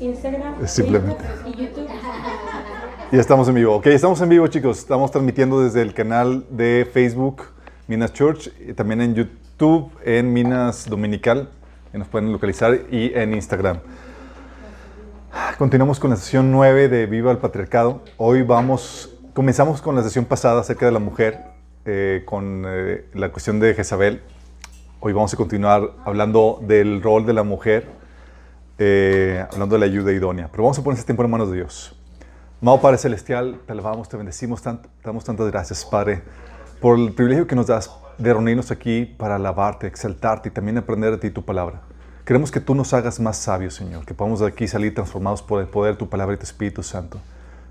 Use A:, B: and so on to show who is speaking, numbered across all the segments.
A: Instagram,
B: Simplemente.
A: Y YouTube.
B: Ya estamos en vivo. Ok, estamos en vivo, chicos. Estamos transmitiendo desde el canal de Facebook Minas Church, y también en YouTube, en Minas Dominical, que nos pueden localizar, y en Instagram. Continuamos con la sesión 9 de Viva el Patriarcado. Hoy vamos, comenzamos con la sesión pasada acerca de la mujer, eh, con eh, la cuestión de Jezabel. Hoy vamos a continuar hablando del rol de la mujer, eh, hablando de la ayuda idónea. Pero vamos a poner este tiempo en manos de Dios. Amado Padre Celestial, te alabamos, te bendecimos, te damos tantas gracias, Padre, por el privilegio que nos das de reunirnos aquí para alabarte, exaltarte y también aprender de ti tu palabra. Queremos que tú nos hagas más sabios, Señor, que podamos de aquí salir transformados por el poder de tu palabra y tu Espíritu Santo.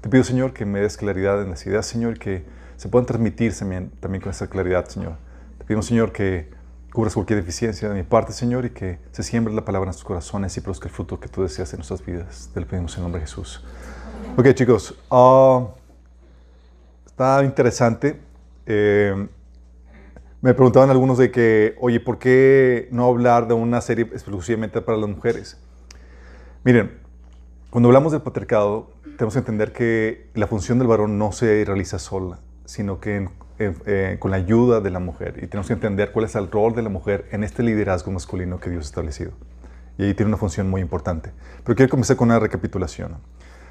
B: Te pido, Señor, que me des claridad en las ideas, Señor, que se puedan transmitir también, también con esa claridad, Señor. Te pido, Señor, que cubras cualquier deficiencia de mi parte, Señor, y que se siembre la palabra en nuestros corazones y produzca el fruto que tú deseas en nuestras vidas. Te lo pedimos en nombre de Jesús. Ok, chicos. ah, está interesante. Eh, me preguntaban algunos de que, oye, ¿por qué no hablar de una serie exclusivamente para las mujeres? Miren, cuando hablamos del patriarcado, tenemos que entender que la función del varón no se realiza sola, sino que en- en- eh, con la ayuda de la mujer. Y tenemos que entender cuál es el rol de la mujer en este liderazgo masculino que Dios ha establecido. Y ahí tiene una función muy importante. Pero quiero comenzar con una recapitulación.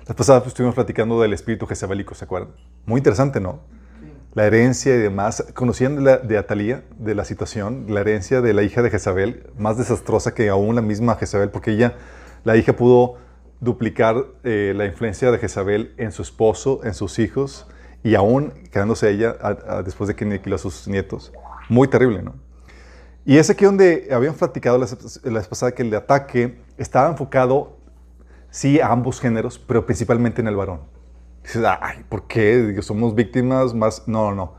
B: La pasada pues, estuvimos platicando del espíritu jezabelico, ¿se acuerdan? Muy interesante, ¿no? La herencia y demás. Conocían de, la, de Atalía, de la situación, la herencia de la hija de Jezabel, más desastrosa que aún la misma Jezabel, porque ella, la hija pudo duplicar eh, la influencia de Jezabel en su esposo, en sus hijos, y aún quedándose ella después de que aniquiló a sus nietos. Muy terrible, ¿no? Y es aquí donde habían platicado la, la vez pasada que el ataque estaba enfocado, sí, a ambos géneros, pero principalmente en el varón. Dices, ay, ¿por qué? Somos víctimas más... No, no.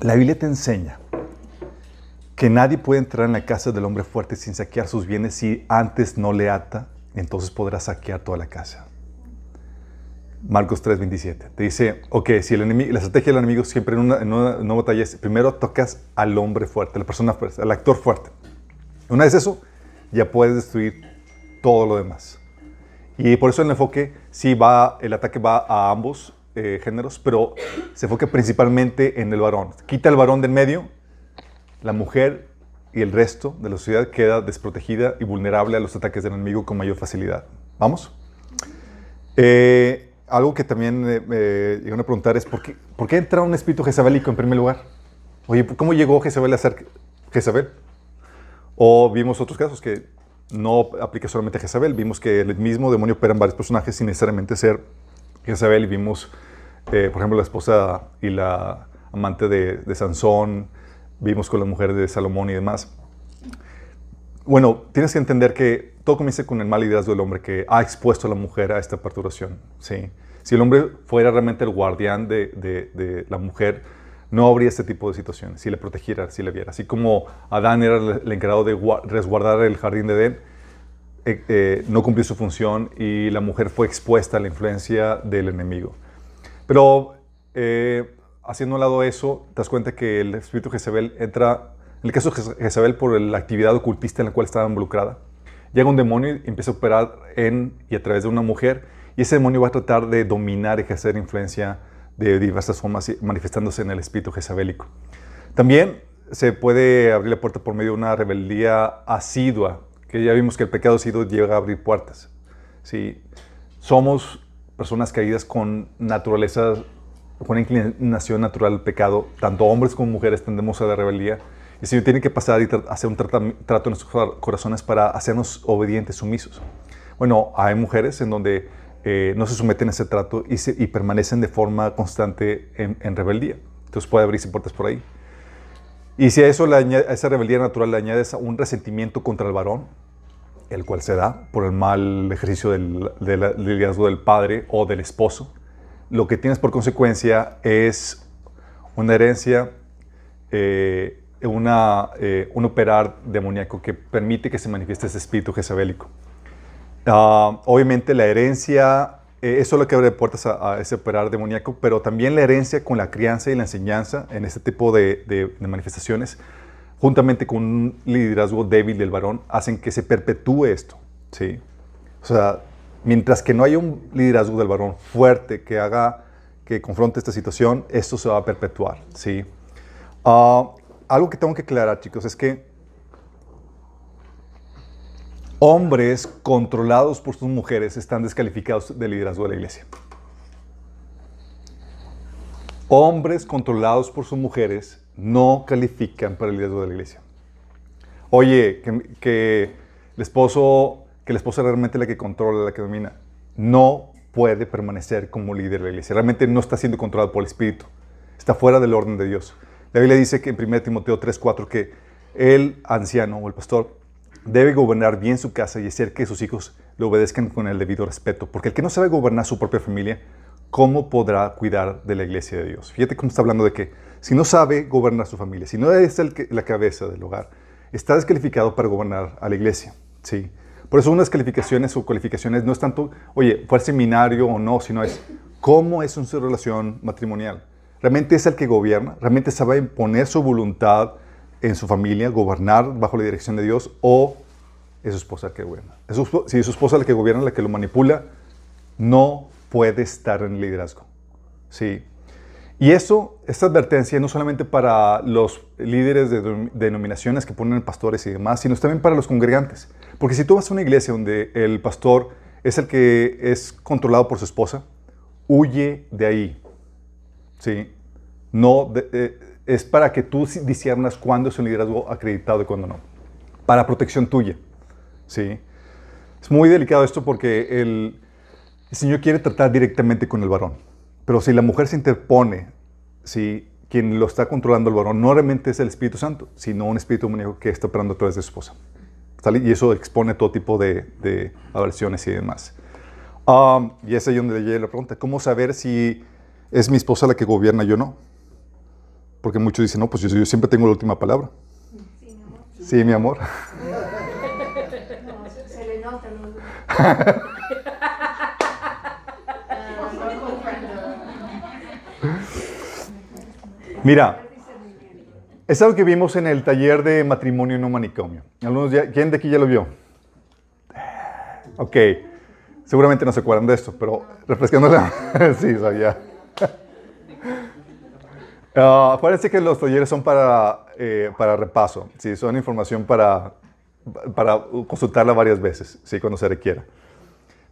B: La Biblia te enseña que nadie puede entrar en la casa del hombre fuerte sin saquear sus bienes si antes no le ata, entonces podrá saquear toda la casa. Marcos 3:27. Te dice, ok, si el enemigo, la estrategia del enemigo siempre en una, en una, en una batalla es, primero tocas al hombre fuerte, a la persona fuerte, al actor fuerte. Una vez eso, ya puedes destruir todo lo demás. Y por eso el enfoque sí va, el ataque va a ambos eh, géneros, pero se enfoca principalmente en el varón. Quita el varón del medio, la mujer y el resto de la sociedad queda desprotegida y vulnerable a los ataques del enemigo con mayor facilidad. ¿Vamos? Eh, algo que también eh, me llegan a preguntar es, ¿por qué, ¿por qué entra un espíritu jezabelico en primer lugar? Oye, ¿cómo llegó Jezabel a ser Jezabel? O vimos otros casos que no aplica solamente a Jezabel. Vimos que el mismo demonio opera en varios personajes sin necesariamente ser Jezabel. Y vimos, eh, por ejemplo, la esposa y la amante de, de Sansón. Vimos con la mujer de Salomón y demás. Bueno, tienes que entender que todo comienza con el mal liderazgo del hombre que ha expuesto a la mujer a esta perturbación. ¿sí? Si el hombre fuera realmente el guardián de, la mujer, no habría este tipo de situaciones. Si le protegiera, si le viera. Así como Adán era el encargado de gua- resguardar el jardín de Edén, eh, eh, no cumplió su función y la mujer fue expuesta a la influencia del enemigo. Pero eh, haciendo a un lado eso, te das cuenta que el espíritu Jezabel entra, en el caso de Jez- Jezabel, por la actividad ocultista en la cual estaba involucrada. Llega un demonio y empieza a operar en y a través de una mujer, y ese demonio va a tratar de dominar ejercer influencia de diversas formas, manifestándose en el espíritu jezabélico. También se puede abrir la puerta por medio de una rebeldía asidua, que ya vimos que el pecado asiduo llega a abrir puertas. ¿sí? Somos personas caídas con naturaleza, con inclinación natural al pecado. Tanto hombres como mujeres tendemos a la rebeldía. El Señor tiene que pasar y hacer un trato en nuestros cor- corazones para hacernos obedientes, sumisos. Bueno, hay mujeres en donde eh, no se someten a ese trato y, se- y permanecen de forma constante en, en rebeldía. Entonces puede abrirse puertas por ahí. Y si a, eso le añade- a esa rebeldía natural le añades un resentimiento contra el varón, el cual se da por el mal ejercicio del, del- del liderazgo del padre o del esposo, lo que tienes por consecuencia es una herencia, eh, una, eh, un operar demoníaco que permite que se manifieste ese espíritu jezabélico. Ah, obviamente la herencia, eh, eso es lo que abre puertas a, a ese operar demoníaco, pero también la herencia con la crianza y la enseñanza en este tipo de, de- de manifestaciones, juntamente con un liderazgo débil del varón, hacen que se perpetúe esto. ¿sí? O sea, mientras que no haya un liderazgo del varón fuerte que haga, que confronte esta situación, esto se va a perpetuar, ¿sí? Ah, algo que tengo que aclarar, chicos, es que hombres controlados por sus mujeres están descalificados del liderazgo de la iglesia. Hombres controlados por sus mujeres no califican para el liderazgo de la iglesia. Oye, que, el esposo, que la esposa realmente la que controla, la que domina, no puede permanecer como líder de la iglesia. Realmente no está siendo controlado por el Espíritu. Está fuera del orden de Dios. La Biblia dice que en 1 Timoteo 3:4 que el anciano o el pastor debe gobernar bien su casa y hacer que sus hijos le obedezcan con el debido respeto. Porque el que no sabe gobernar su propia familia, ¿cómo podrá cuidar de la iglesia de Dios? Fíjate cómo está hablando de que si no sabe gobernar su familia, si no es la cabeza del hogar, está descalificado para gobernar a la iglesia. ¿sí? Por eso unas calificaciones o cualificaciones no es tanto, oye, fue al seminario o no, sino es cómo es su relación matrimonial. Realmente es el que gobierna, realmente sabe imponer su voluntad en su familia, gobernar bajo la dirección de Dios, o es su esposa la que gobierna. si es su esposa la que gobierna, la que lo manipula, no puede estar en liderazgo. Sí. Y eso, esta advertencia, no solamente para los líderes de denominaciones que ponen pastores y demás, sino también para los congregantes. Porque si tú vas a una iglesia donde el pastor es el que es controlado por su esposa, huye de ahí. ¿Sí? No, eh, es para que tú disiernas cuándo es un liderazgo acreditado y cuándo no. Para protección tuya. ¿Sí? Es muy delicado esto porque el, el Señor quiere tratar directamente con el varón. Pero si la mujer se interpone, si quien lo está controlando el varón no realmente es el Espíritu Santo, sino un espíritu demoníaco que está operando a través de su esposa. Y eso expone todo tipo de, de aversiones y demás. Um, y es ahí donde llega la pregunta, ¿cómo saber si es mi esposa la que gobierna yo no? Porque muchos dicen, no, pues yo, siempre tengo la última palabra. Sí, mi amor. se, le nota. Mira, es algo que vimos en el taller de matrimonio en un manicomio. ¿Quién de aquí ya lo vio? Ok, seguramente no se acuerdan de esto, pero refrescándole. sí, sabía. Uh, que los talleres son para, eh, para repaso, ¿sí? son información para, para consultarla varias veces, ¿sí? cuando se requiera.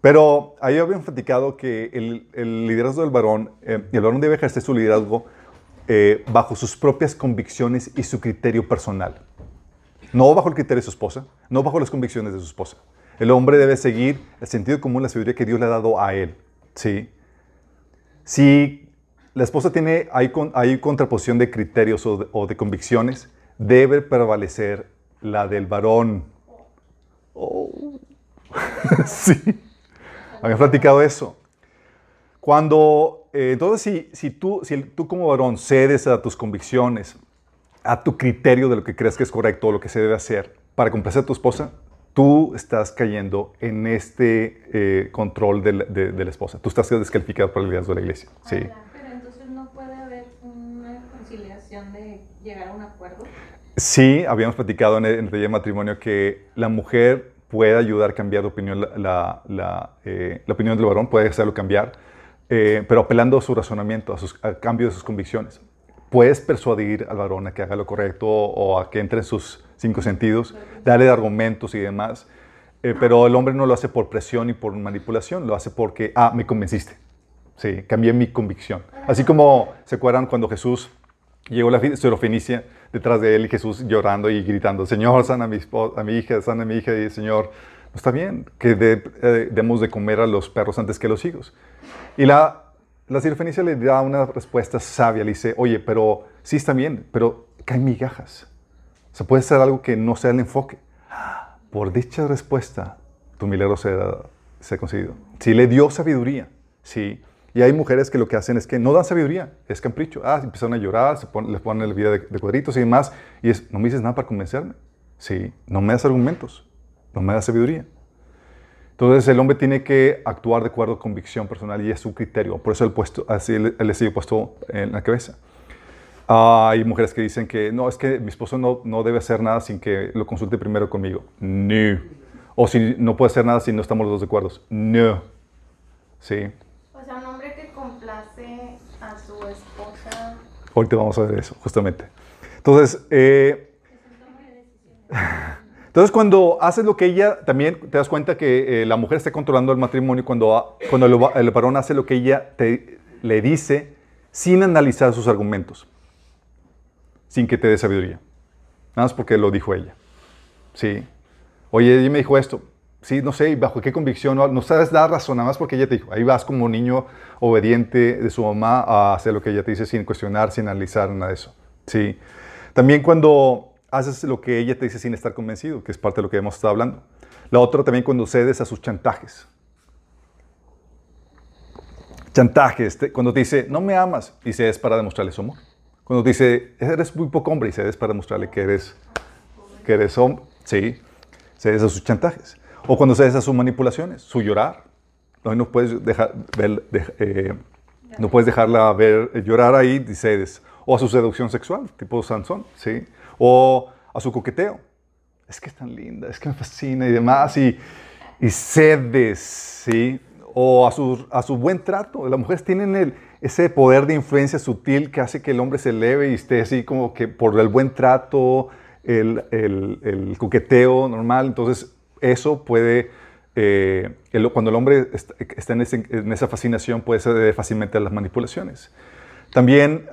B: Pero ahí habíamos platicado que el, el liderazgo del varón, eh, el varón debe ejercer su liderazgo eh, bajo sus propias convicciones y su criterio personal. No bajo el criterio de su esposa, no bajo las convicciones de su esposa. El hombre debe seguir el sentido común, la sabiduría que Dios le ha dado a él. ¿sí? Si la esposa tiene, hay, hay contraposición de criterios o de, convicciones, debe prevalecer la del varón. Oh. sí. Habían platicado eso. Cuando eh, entonces, si, si, tú, si tú como varón cedes a tus convicciones, a tu criterio de lo que crees que es correcto o lo que se debe hacer para complacer a tu esposa, tú estás cayendo en este eh, control de la, esposa. Tú estás descalificado por el liderazgo de la iglesia. Sí.
A: pero entonces no puede haber una conciliación de llegar a un acuerdo.
B: Sí, habíamos platicado en el, en de matrimonio que la mujer puede ayudar a cambiar de opinión, la, la, eh, la opinión del varón, puede hacerlo cambiar eh, pero apelando a su razonamiento, a, sus, cambio de sus convicciones. Puedes persuadir al varón a que haga lo correcto o a que entre en sus cinco sentidos, darle argumentos y demás, eh, pero el hombre no lo hace por presión y por manipulación, lo hace porque, ah, me convenciste. Sí, cambié mi convicción. Así como se acuerdan cuando Jesús llegó a la Serofenicia detrás de él y Jesús llorando y gritando, Señor, sana a mi, a mi hija, sana a mi hija, y Señor, está bien que eh, demos de comer a los perros antes que a los hijos. Y la, la Fenicia le da una respuesta sabia, le dice, oye, pero sí está bien, pero caen migajas. O sea, puede ser algo que no sea el enfoque. Por dicha respuesta, tu milagro se, se ha conseguido. Sí, le dio sabiduría, sí. Y hay mujeres que lo que hacen es que no dan sabiduría, es capricho. Ah, empiezan a llorar, se les ponen la vida de, de, cuadritos y demás. Y es, no me dices nada para convencerme. Sí, no me das argumentos, no me das sabiduría. Entonces el hombre tiene que actuar de acuerdo a convicción personal y es su criterio. Por eso el puesto, así él sigue puesto en la cabeza. Hay mujeres que dicen que no, es que mi esposo no, no debe hacer nada sin que lo consulte primero conmigo. No. O si no puede hacer nada si no estamos los dos de acuerdo. No. Sí.
C: O sea, un hombre que complace a su esposa.
B: Ahorita vamos a ver eso, justamente. Entonces, eh, entonces cuando haces lo que ella, también te das cuenta que eh, la mujer está controlando el matrimonio cuando, cuando el, el varón hace lo que ella te, le dice sin analizar sus argumentos, sin que te dé sabiduría. Nada más porque lo dijo ella. Sí. Oye, ella me dijo esto. Sí, no sé, bajo qué convicción, no, sabes dar razón, nada más porque ella te dijo. Ahí vas como niño obediente de su mamá a hacer lo que ella te dice sin cuestionar, sin analizar nada de eso. Sí. También cuando haces lo que ella te dice sin estar convencido, que es parte de lo que hemos estado hablando. La otra también cuando cedes a sus chantajes. Chantajes, cuando te dice, no me amas, y cedes para demostrarle su amor. Cuando te dice, eres muy poco hombre, y cedes para demostrarle que eres, que eres hombre, sí, cedes a sus chantajes. O cuando cedes a sus manipulaciones, su llorar. No, puedes, dejar, ver, de, eh, no puedes dejarla ver, llorar ahí y cedes. O a su seducción sexual, tipo Sansón, ¿sí? O a su coqueteo. Es que es tan linda, es que me fascina y demás. Y, y cedes, ¿sí? O a su, a su buen trato. Las mujeres tienen el, ese poder de influencia sutil que hace que el hombre se eleve y esté así como que por el buen trato, el, el, coqueteo normal. Entonces, eso puede, eh, el, cuando el hombre está, en, ese, en, esa fascinación, puede ceder fácilmente a las manipulaciones. También,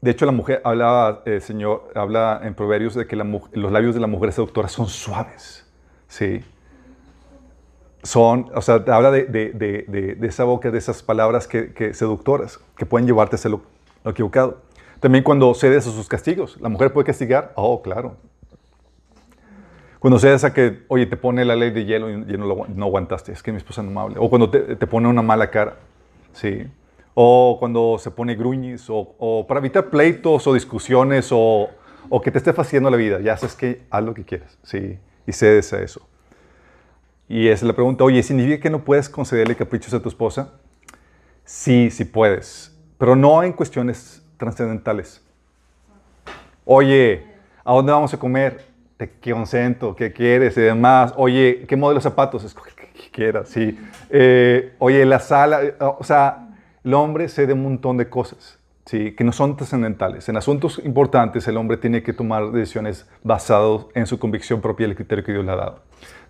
B: de hecho, la mujer habla, el Señor habla en Proverbios de que los labios de la mujer seductora son suaves. Sí. Son, o sea, habla de, de, de, de, esa boca, de esas palabras que, que seductoras, que pueden llevarte a hacer lo, lo equivocado. También cuando cedes a sus castigos, la mujer puede castigar, oh, claro, cuando cedes a que, oye, te pone la ley de hielo y no, lo, no aguantaste, es que mi esposa no me hable. O cuando te, te, pone una mala cara, ¿sí? O cuando se pone gruñis, o, o para evitar pleitos o discusiones, o, o, que te esté fastidiando la vida. Ya sabes que haz lo que quieras, ¿sí? Y cedes a eso. Y es la pregunta, oye, ¿significa que no puedes concederle caprichos a tu esposa? Sí, sí puedes, pero no en cuestiones trascendentales. Oye, ¿a dónde vamos a comer? te consento, ¿qué quieres? Y demás. Oye, ¿qué modelo de zapatos? Escoge el que quieras, sí. Eh, oye, la sala, o sea, el hombre cede un montón de cosas, sí, que no son trascendentales. En asuntos importantes, el hombre tiene que tomar decisiones basadas en su convicción propia y el criterio que Dios le ha dado.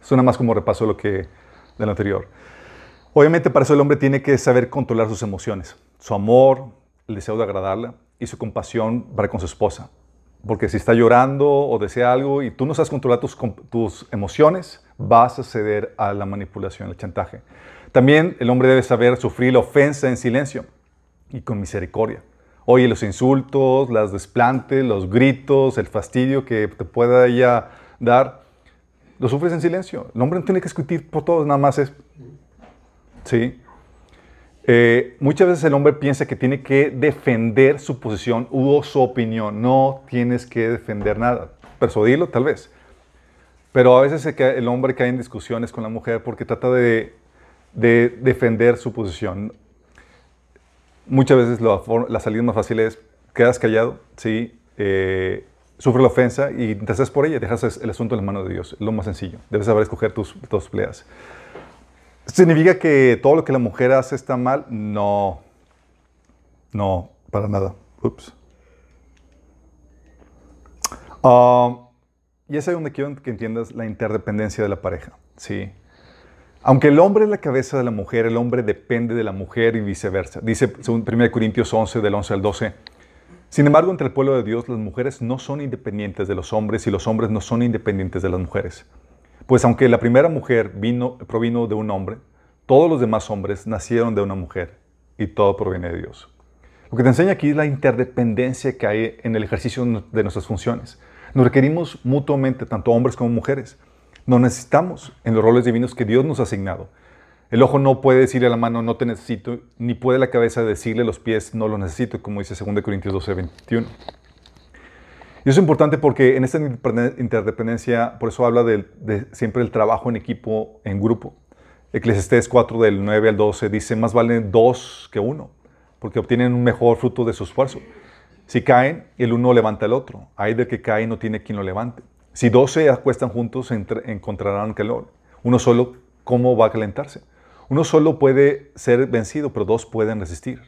B: Suena más como repaso de lo que de anterior. Obviamente, para eso el hombre tiene que saber controlar sus emociones, su amor, el deseo de agradarla y su compasión para con su esposa. Porque si está llorando o desea algo y tú no sabes controlar tus, tus, emociones, vas a ceder a la manipulación, al chantaje. También el hombre debe saber sufrir la ofensa en silencio y con misericordia. Oye, los insultos, las desplantes, los gritos, el fastidio que te pueda ella dar, lo sufres en silencio. El hombre no tiene que discutir por todo, nada más es... ¿Sí? Eh, muchas veces el hombre piensa que tiene que defender su posición u su opinión. No tienes que defender nada. Persuadirlo, tal vez. Pero a veces el hombre cae en discusiones con la mujer porque trata de, de defender su posición. Muchas veces la, la, salida más fácil es quedas callado, ¿sí? Eh, sufre la ofensa y te haces por ella, dejas el asunto en las manos de Dios. Lo más sencillo. Debes saber escoger tus, tus peleas. ¿Significa que todo lo que la mujer hace está mal? No. No, para nada. Ups. Uh, y es ahí donde quiero que entiendas la interdependencia de la pareja. Sí. Aunque el hombre es la cabeza de la mujer, el hombre depende de la mujer y viceversa. Dice 1 Corintios 11, del 11 al 12. Sin embargo, entre el pueblo de Dios, las mujeres no son independientes de los hombres y los hombres no son independientes de las mujeres. Pues aunque la primera mujer vino, provino de un hombre, todos los demás hombres nacieron de una mujer y todo proviene de Dios. Lo que te enseña aquí es la interdependencia que hay en el ejercicio de nuestras funciones. Nos requerimos mutuamente, tanto hombres como mujeres. Nos necesitamos en los roles divinos que Dios nos ha asignado. El ojo no puede decirle a la mano, no te necesito, ni puede la cabeza decirle a los pies, no lo necesito, como dice 2 Corintios 12, 21. Y eso es importante porque en esta interdependencia, por eso habla de, de siempre el trabajo en equipo, en grupo. Eclesiastés 4 del 9 al 12 dice, más valen dos que uno, porque obtienen un mejor fruto de su esfuerzo. Si caen, el uno levanta al otro. Hay del que cae no tiene quien lo levante. Si dos se acuestan juntos, entre- encontrarán calor. Uno solo, ¿cómo va a calentarse? Uno solo puede ser vencido, pero dos pueden resistir.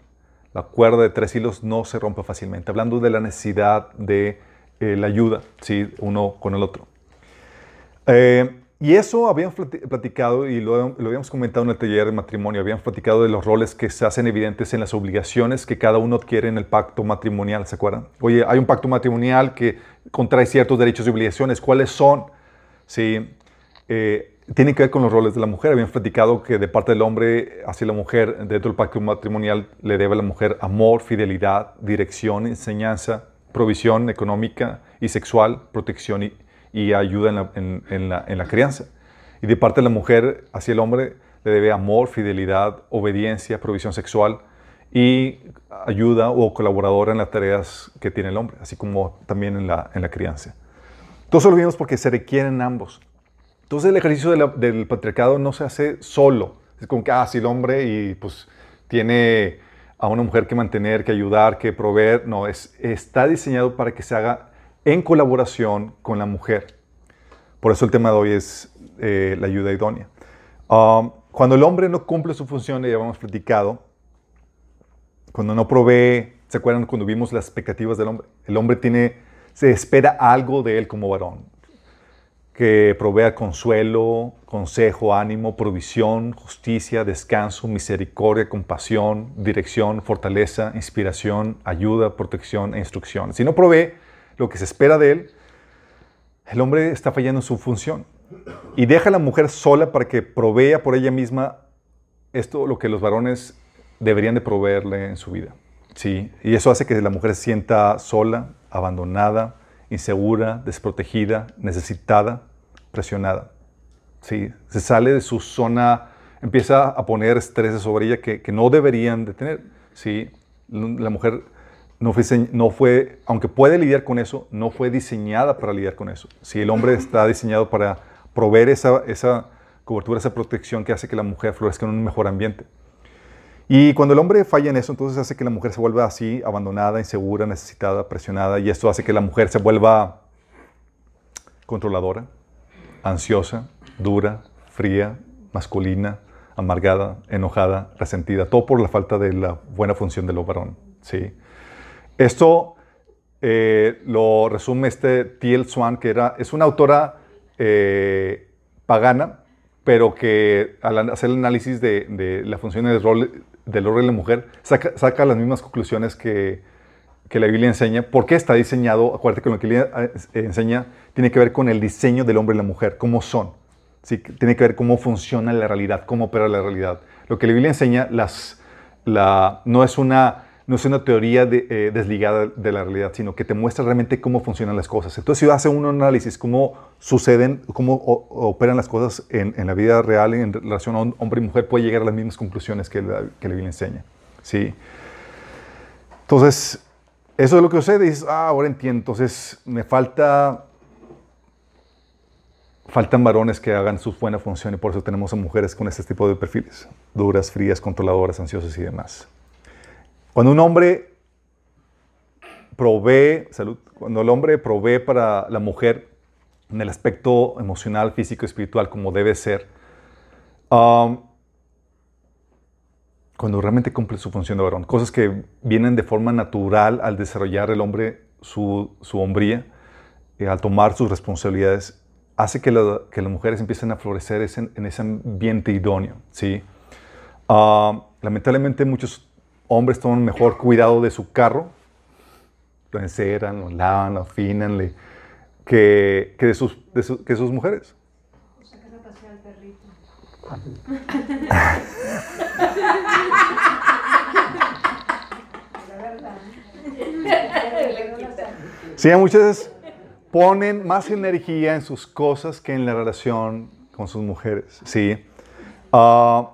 B: La cuerda de tres hilos no se rompe fácilmente. Hablando de la necesidad de eh, la ayuda, ¿sí? uno con el otro. Eh, y eso habíamos plati- platicado y lo, lo habíamos comentado en el taller de matrimonio. Habíamos platicado de los roles que se hacen evidentes en las obligaciones que cada uno adquiere en el pacto matrimonial. ¿Se acuerdan? Oye, hay un pacto matrimonial que contrae ciertos derechos y obligaciones. ¿Cuáles son? Sí. Eh, tiene que ver con los roles de la mujer. Habíamos platicado que de parte del hombre hacia la mujer, dentro del pacto matrimonial, le debe a la mujer amor, fidelidad, dirección, enseñanza, provisión económica y sexual, protección y, ayuda en la crianza. Y de parte de la mujer hacia el hombre le debe amor, fidelidad, obediencia, provisión sexual y ayuda o colaboradora en las tareas que tiene el hombre, así como también en la, en la crianza. Todo eso lo vimos porque se requieren ambos. Entonces el ejercicio de la- del patriarcado no se hace solo. Es como que, ah, sí, el hombre y pues tiene a una mujer que mantener, que ayudar, que proveer. No, es, está diseñado para que se haga en colaboración con la mujer. Por eso el tema de hoy es eh, la ayuda idónea. Um, cuando el hombre no cumple su función, ya habíamos platicado, cuando no provee, ¿se acuerdan cuando vimos las expectativas del hombre? El hombre tiene, se espera algo de él como varón que provea consuelo, consejo, ánimo, provisión, justicia, descanso, misericordia, compasión, dirección, fortaleza, inspiración, ayuda, protección e instrucción. Si no provee lo que se espera de él, el hombre está fallando en su función y deja a la mujer sola para que provea por ella misma esto lo que los varones deberían de proveerle en su vida. Sí, y eso hace que la mujer se sienta sola, abandonada, insegura, desprotegida, necesitada, presionada. Sí, se sale de su zona, empieza a poner estreses sobre ella que, que no deberían de tener. Sí, la mujer no fue, no fue, aunque puede lidiar con eso, no fue diseñada para lidiar con eso. Sí, el hombre está diseñado para proveer esa, esa cobertura, esa protección que hace que la mujer florezca en un mejor ambiente. Y cuando el hombre falla en eso, entonces hace que la mujer se vuelva así, abandonada, insegura, necesitada, presionada, y esto hace que la mujer se vuelva controladora, ansiosa, dura, fría, masculina, amargada, enojada, resentida, todo por la falta de la buena función del varón. ¿sí? Esto eh, lo resume este T.L. Swan, que era, es una autora eh, pagana, pero que al hacer el análisis de, de la función del rol del rol de la mujer, saca las mismas conclusiones que, que la Biblia enseña. ¿Por qué está diseñado? Acuérdate que lo que la Biblia eh, enseña tiene que ver con el diseño del hombre y la mujer, cómo son. ¿sí? Tiene que ver cómo funciona la realidad, cómo opera la realidad. Lo que la Biblia enseña las, la, no, es una, no es una teoría eh, desligada de la realidad, sino que te muestra realmente cómo funcionan las cosas. Entonces, si hace un análisis, cómo suceden, cómo operan las cosas en, la vida real en relación a hombre y mujer, puede llegar a las mismas conclusiones que la, que la Biblia enseña. ¿sí? Entonces, eso es lo que sucede. Y dices, ah, ahora entiendo. Entonces, me falta faltan varones que hagan su buena función y por eso tenemos a mujeres con este tipo de perfiles, duras, frías, controladoras, ansiosas y demás. Cuando un hombre provee, salud, cuando el hombre provee para la mujer en el aspecto emocional, físico, espiritual, como debe ser, um, cuando realmente cumple su función de varón, cosas que vienen de forma natural al desarrollar el hombre su, su hombría, eh, al tomar sus responsabilidades, hace que, la, que, las mujeres empiecen a florecer ese, en ese ambiente idóneo. ¿sí? Uh, lamentablemente muchos hombres toman mejor cuidado de su carro, lo enceran, lo lavan, lo afinan, le, que, que, de sus, de su, que sus mujeres.
A: Sacas a pasear al perrito. La verdad.
B: Sí, muchas veces ponen más energía en sus cosas que en la relación con sus mujeres. Sí. Uh,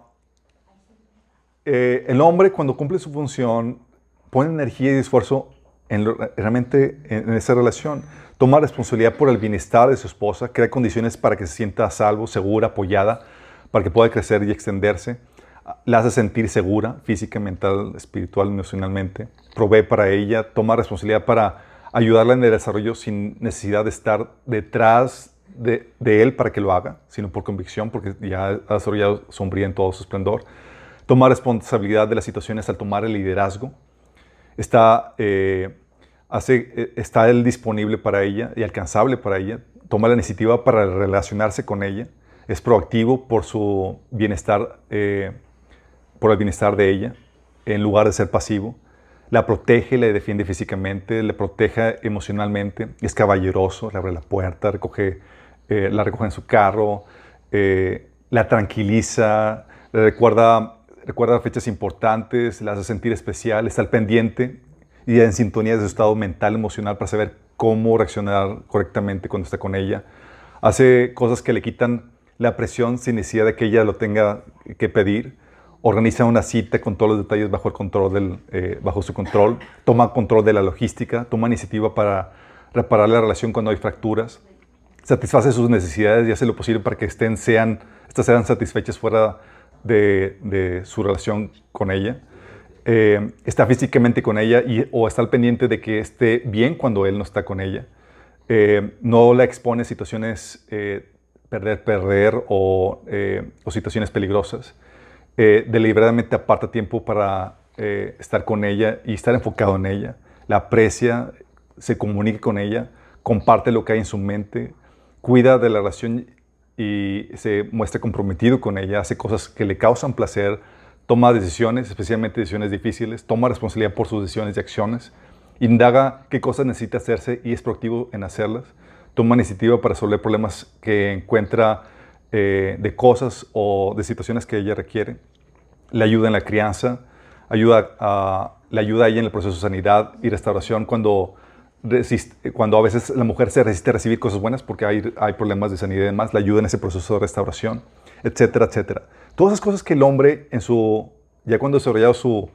B: eh, el hombre cuando cumple su función pone energía y esfuerzo realmente en, en, esa relación. Toma responsabilidad por el bienestar de su esposa, crea condiciones para que se sienta a salvo, segura, apoyada, para que pueda crecer y extenderse. La hace sentir segura, física, mental, espiritual, emocionalmente. Provee para ella, toma responsabilidad para ayudarla en el desarrollo sin necesidad de estar detrás de, él para que lo haga, sino por convicción, porque ya ha desarrollado sombría en todo su esplendor. Toma responsabilidad de las situaciones al tomar el liderazgo. Está, eh, hace, eh, está él disponible para ella y alcanzable para ella. Toma la iniciativa para relacionarse con ella. Es proactivo por su bienestar, eh, por el bienestar de ella, en lugar de ser pasivo. La protege, le defiende físicamente, le protege emocionalmente. Es caballeroso, le abre la puerta, recoge, la recoge en su carro, la tranquiliza, le recuerda recuerda fechas importantes, las hace sentir especial, está al pendiente y en sintonía de su estado mental, emocional para saber cómo reaccionar correctamente cuando está con ella. Hace cosas que le quitan la presión sin necesidad de que ella lo tenga que pedir. Organiza una cita con todos los detalles bajo, el control eh, bajo su control. Toma control de la logística. Toma iniciativa para reparar la relación cuando hay fracturas. Satisface sus necesidades y hace lo posible para que estén, sean, estas sean satisfechas fuera de, su relación con ella. Eh, está físicamente con ella o está al pendiente de que esté bien cuando él no está con ella. Eh, no la expone a situaciones perder, perder o, o, situaciones peligrosas. Deliberadamente aparta tiempo para estar con ella y estar enfocado en ella. La aprecia, se comunica con ella, comparte lo que hay en su mente, cuida de la relación y se muestra comprometido con ella, hace cosas que le causan placer, toma decisiones, especialmente decisiones difíciles, toma responsabilidad por sus decisiones y acciones, indaga qué cosas necesita hacerse y es proactivo en hacerlas, toma iniciativa para resolver problemas que encuentra eh, de cosas o de situaciones que ella requiere, le ayuda en la crianza, ayuda le ayuda a ella en el proceso de sanidad y restauración cuando cuando a veces la mujer se resiste a recibir cosas buenas porque hay, hay problemas de sanidad y demás, la ayuda en ese proceso de restauración, etcétera, etcétera. Todas esas cosas que el hombre, en su, ya cuando ha desarrollado su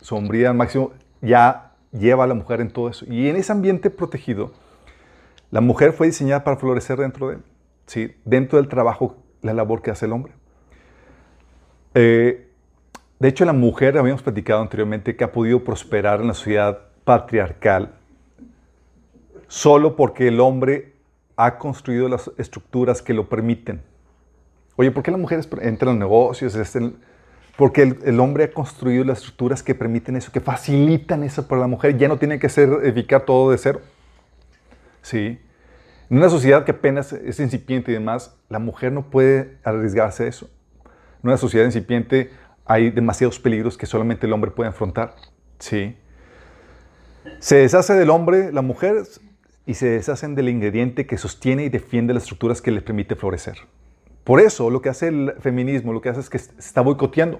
B: sombría al máximo, ya lleva a la mujer en todo eso. Y en ese ambiente protegido, la mujer fue diseñada para florecer dentro de él, ¿sí? dentro del trabajo, la labor que hace el hombre. Eh, de hecho, la mujer, habíamos platicado anteriormente, que ha podido prosperar en la sociedad patriarcal solo porque el hombre ha construido las estructuras que lo permiten. Oye, ¿por qué las mujeres entran en negocios? Porque el, hombre ha construido las estructuras que permiten eso, que facilitan eso para la mujer. Ya no tiene que ser, edificar todo de cero. Sí. En una sociedad que apenas es incipiente y demás, la mujer no puede arriesgarse a eso. En una sociedad incipiente hay demasiados peligros que solamente el hombre puede afrontar. Sí. Se deshace del hombre, la mujer y se deshacen del ingrediente que sostiene y defiende las estructuras que les permite florecer. Por eso lo que hace el feminismo, lo que hace es que se está boicoteando.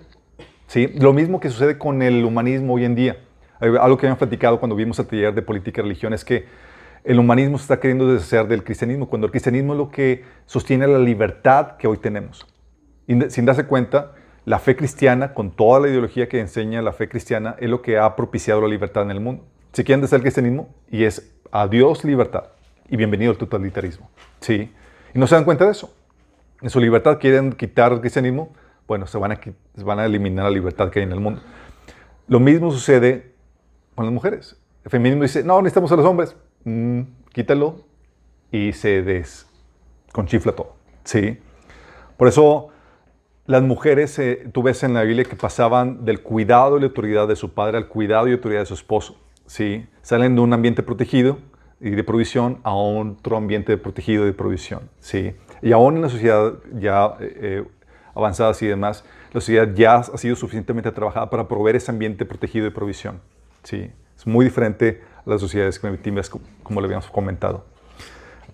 B: ¿sí? Lo mismo que sucede con el humanismo hoy en día. Algo que habíamos platicado cuando vimos el taller de política y religión es que el humanismo se está queriendo deshacer del cristianismo, cuando el cristianismo es lo que sostiene la libertad que hoy tenemos. Sin darse cuenta, la fe cristiana, con toda la ideología que enseña la fe cristiana, es lo que ha propiciado la libertad en el mundo. Si quieren deshacer el cristianismo, y es Adiós libertad y bienvenido al totalitarismo. ¿Sí? Y no se dan cuenta de eso. En su libertad quieren quitar el cristianismo, bueno, se van, a, van a eliminar la libertad que hay en el mundo. Lo mismo sucede con las mujeres. El feminismo dice, no, necesitamos a los hombres. Mm, quítalo y se desconchifla todo. ¿Sí? Por eso las mujeres, eh, tú ves en la Biblia que pasaban del cuidado y la autoridad de su padre al cuidado y autoridad de su esposo. ¿sí? Salen de un ambiente protegido y de provisión a otro ambiente protegido y de provisión, ¿sí? Y aún en la sociedad ya eh, eh, avanzada y demás, la sociedad ya ha sido suficientemente trabajada para proveer ese ambiente protegido de provisión, ¿sí? Es muy diferente las sociedades primitivas, como le habíamos comentado.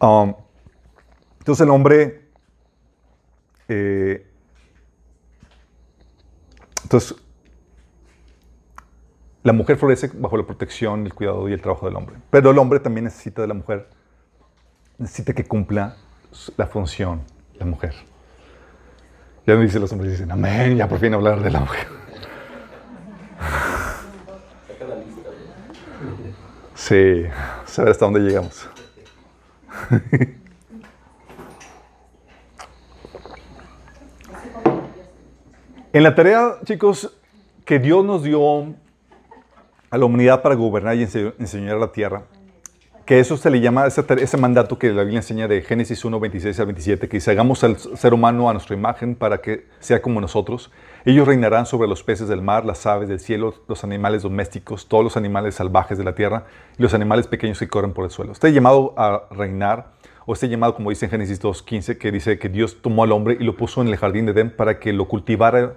B: Um, entonces el hombre... Eh, entonces, la mujer florece bajo la protección, el cuidado y el trabajo del hombre. Pero el hombre también necesita de la mujer. Necesita que cumpla la función, la mujer. Ya me dicen los hombres, dicen, amén, ya por fin hablar de la mujer. Sí, saber hasta dónde llegamos. En la tarea, chicos, que Dios nos dio a la humanidad para gobernar y ense- enseñar la tierra. Que eso se le llama, ese, ese mandato que la Biblia enseña de Génesis 1, 26 al 27, que dice, hagamos al ser humano a nuestra imagen para que sea como nosotros. Ellos reinarán sobre los peces del mar, las aves del cielo, los animales domésticos, todos los animales salvajes de la tierra y los animales pequeños que corren por el suelo. Este llamado a reinar, o este llamado, como dice en Génesis 2, 15, que dice que Dios tomó al hombre y lo puso en el jardín de Edén para que lo cultivara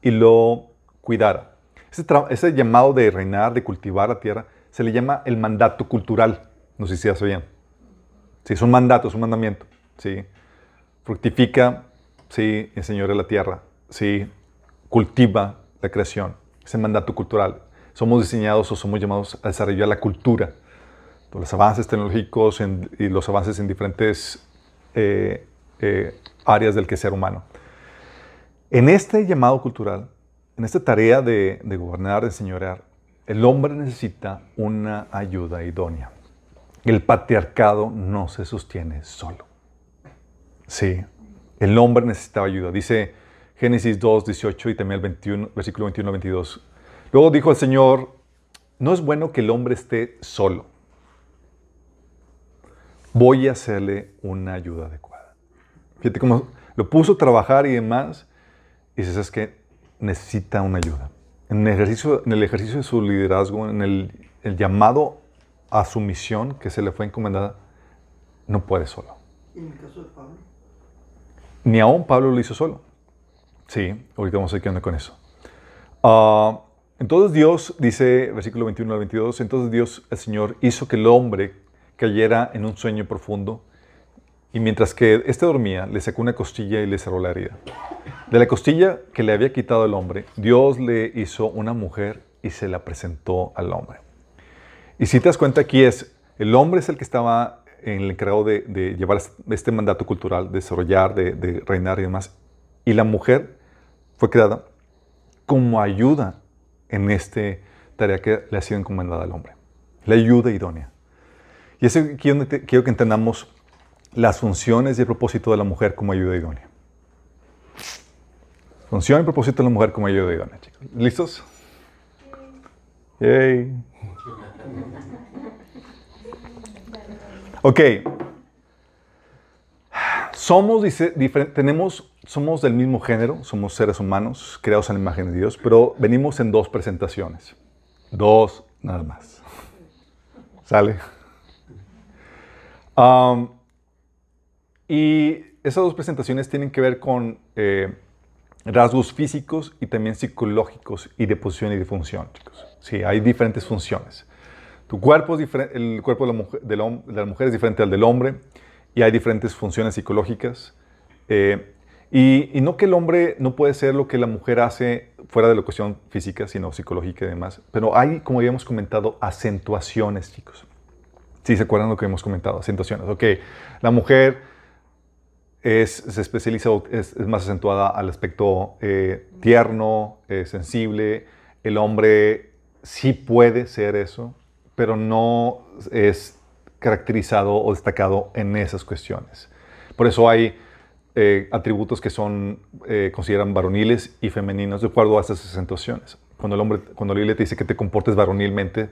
B: y lo cuidara. Ese, llamado de reinar, de cultivar la tierra, se le llama el mandato cultural. No sé si ya sabían. Sí, es un mandato, es un mandamiento. Sí. Fructifica, sí, enseñorea la tierra. Sí. Cultiva la creación. Es el mandato cultural. Somos diseñados o somos llamados a desarrollar la cultura. Los avances tecnológicos y los avances en diferentes eh, eh, áreas del quehacer humano. En este llamado cultural, en esta tarea de, de gobernar, de señorear, el hombre necesita una ayuda idónea. El patriarcado no se sostiene solo. Sí, el hombre necesitaba ayuda. Dice Génesis 2, 18 y también el 21, versículo 21 al 22. Luego dijo el Señor, no es bueno que el hombre esté solo. Voy a hacerle una ayuda adecuada. Fíjate cómo lo puso a trabajar y demás. Y dices, es que necesita una ayuda. En el ejercicio, en el ejercicio de su liderazgo, en el, el llamado a su misión que se le fue encomendada, no puede solo.
D: ¿Y en el caso de Pablo?
B: Ni aún Pablo lo hizo solo. Sí, ahorita vamos a ver qué onda con eso. Ah, entonces Dios, dice versículo 21 al 22, entonces Dios, el Señor, hizo que el hombre cayera en un sueño profundo y mientras que éste dormía, le sacó una costilla y le cerró la herida. De la costilla que le había quitado el hombre, Dios le hizo una mujer y se la presentó al hombre. Y si te das cuenta aquí es, el hombre es el que estaba en el encargado de, de llevar este mandato cultural, de desarrollar, de, de reinar y demás. Y la mujer fue creada como ayuda en esta tarea que le ha sido encomendada al hombre. La ayuda idónea. Y es aquí donde te- quiero que entendamos las funciones y el propósito de la mujer como ayuda idónea. Función y propósito de la mujer como ayuda idónea, chicos. ¿Listos? Yay. Ok. Somos, dice, tenemos, somos del mismo género, somos seres humanos, creados a la imagen de Dios, pero venimos en dos presentaciones. Dos, nada más. ¿Sale? Am, y esas dos presentaciones tienen que ver con eh, rasgos físicos y también psicológicos y de posición y de función, chicos. Sí, hay diferentes funciones. Tu cuerpo es diferente, el cuerpo de la, mujer, de la mujer es diferente al del hombre y hay diferentes funciones psicológicas. Eh, y, y no que el hombre no puede ser lo que la mujer hace fuera de la cuestión física, sino psicológica y demás. Pero hay, como habíamos comentado, acentuaciones, chicos. Sí, ¿se acuerdan lo que hemos comentado? Acentuaciones. Ok, la mujer es, se especializa, es, es más acentuada al aspecto eh, tierno, eh, sensible. El hombre sí puede ser eso, pero no es caracterizado o destacado en esas cuestiones. Por eso hay eh, atributos que son, eh, consideran varoniles y femeninos de acuerdo a estas acentuaciones. Cuando el hombre, cuando la Biblia te dice que te comportes varonilmente,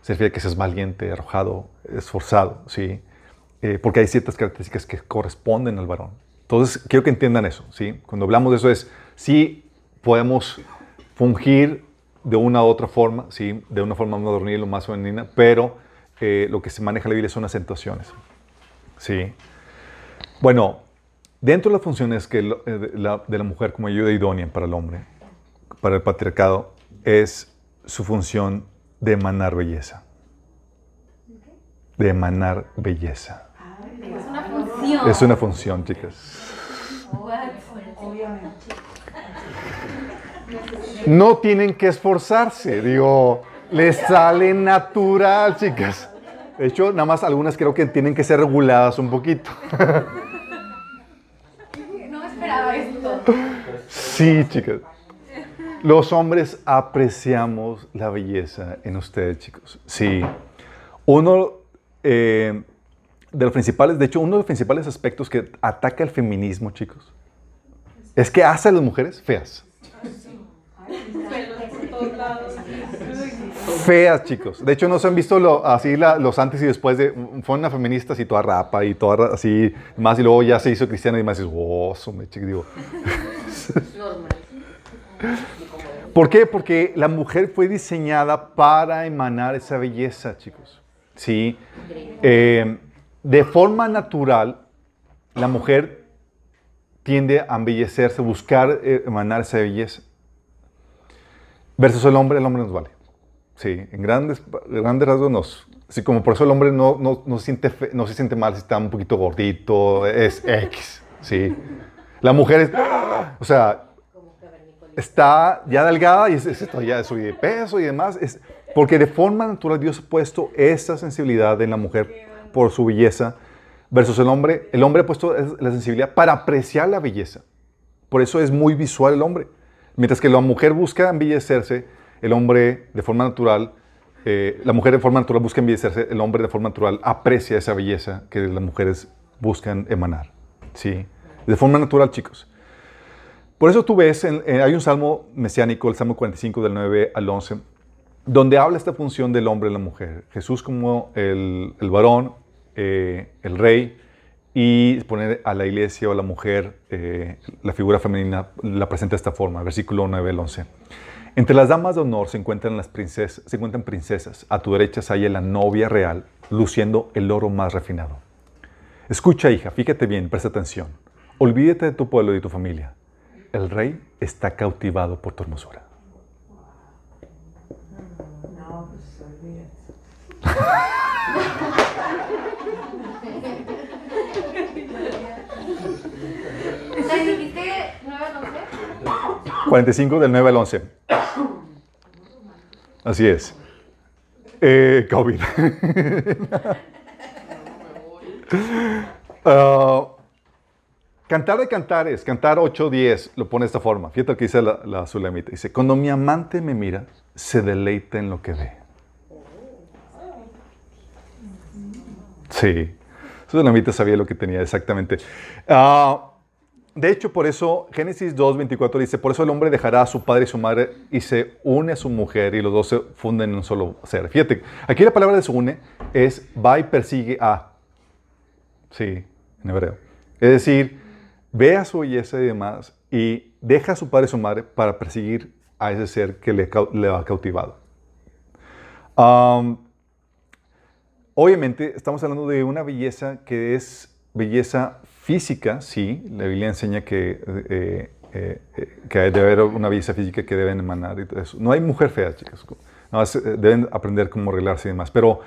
B: se refiere a que seas valiente, arrojado, esforzado, ¿sí? Eh, porque hay ciertas características que corresponden al varón. Entonces, quiero que entiendan eso, ¿sí? Cuando hablamos de eso es, sí podemos fungir de una u otra forma, ¿sí? De una forma más varonil o más femenina, pero eh, lo que se maneja en la Biblia son acentuaciones, ¿sí? Bueno, dentro de las funciones que lo- eh, de la, de la mujer como ayuda idónea para el hombre, para el patriarcado, es su función de emanar belleza. De emanar belleza.
C: Es una función.
B: Es una función, chicas. No tienen que esforzarse, digo, les sale natural, chicas. De hecho, nada más algunas creo que tienen que ser reguladas un poquito.
C: No me esperaba esto.
B: Sí, chicas. Los hombres apreciamos la belleza en ustedes, chicos. Sí. Uno eh, de los principales, de hecho, uno de los principales aspectos que ataca el feminismo, chicos, es que hace a las mujeres feas.
A: Pelos por todos lados.
B: Feas, chicos. De hecho, no se han visto lo- así la- los antes y después de. Fue una feminista así toda rapa y toda así más, y luego ya se hizo cristiana y más dices, wow, su meche", digo.
A: Normal.
B: ¿Por qué? Porque la mujer fue diseñada para emanar esa belleza, chicos. Sí. Eh, de forma natural, la mujer tiende a embellecerse, buscar eh, emanar esa belleza. Versus el hombre, el hombre nos vale. Sí, en grandes, grandes rasgos nos. Así como por eso el hombre no, no, no se siente fe- no se siente mal si está un poquito gordito, es X. Sí. La mujer es. O sea, está ya delgada y es, es esto, ya subí de peso y demás. Es, porque de forma natural Dios ha puesto esa sensibilidad en la mujer por su belleza versus el hombre. El hombre ha puesto es- la sensibilidad para apreciar la belleza. Por eso es muy visual el hombre. Mientras que la mujer busca embellecerse, el hombre de forma natural, eh, la mujer de forma natural busca embellecerse, el hombre de forma natural aprecia esa belleza que las mujeres buscan emanar. ¿Sí? De forma natural, chicos. Por eso tú ves, hay un salmo mesiánico, el Salmo 45 del 9 al 11, donde habla esta función del hombre y la mujer. Jesús como el, el varón, eh, el rey, y poner a la iglesia o a la mujer, eh, la figura femenina, la presenta de esta forma, versículo 9 al 11. Entre las damas de honor se encuentran las princesas, se encuentran princesas. A tu derecha se halla la novia real, luciendo el oro más refinado. Escucha, hija, fíjate bien, presta atención. Olvídate de tu pueblo y de tu familia. El rey está cautivado por tu hermosura.
D: No, pues olvídate.
C: ¿Le dijiste 9 al 11?
B: 45 del 9 al 11. Así es. Eh, COVID. Ah, cantar de cantares, cantar 8, 10, lo pone de esta forma. Fíjate lo que dice la, la Sulamita. Dice, cuando mi amante me mira, se deleita en lo que ve. Sí. Sulamita sabía lo que tenía exactamente. Ah, de hecho, por eso Génesis 2, 24 dice, por eso el hombre dejará a su padre y su madre y se une a su mujer y los dos se funden en un solo ser. Fíjate, aquí la palabra de se une es va y persigue a. Sí, en hebreo. Es decir, ve a su belleza y demás y deja a su padre y su madre para perseguir a ese ser que le, le ha cautivado. Am, Obviamente, estamos hablando de una belleza que es belleza física, sí. La Biblia enseña que, eh, eh, eh, que debe haber una belleza física que deben emanar y todo eso. No hay mujer fea, chicas. Eh, deben aprender cómo arreglarse y demás. Pero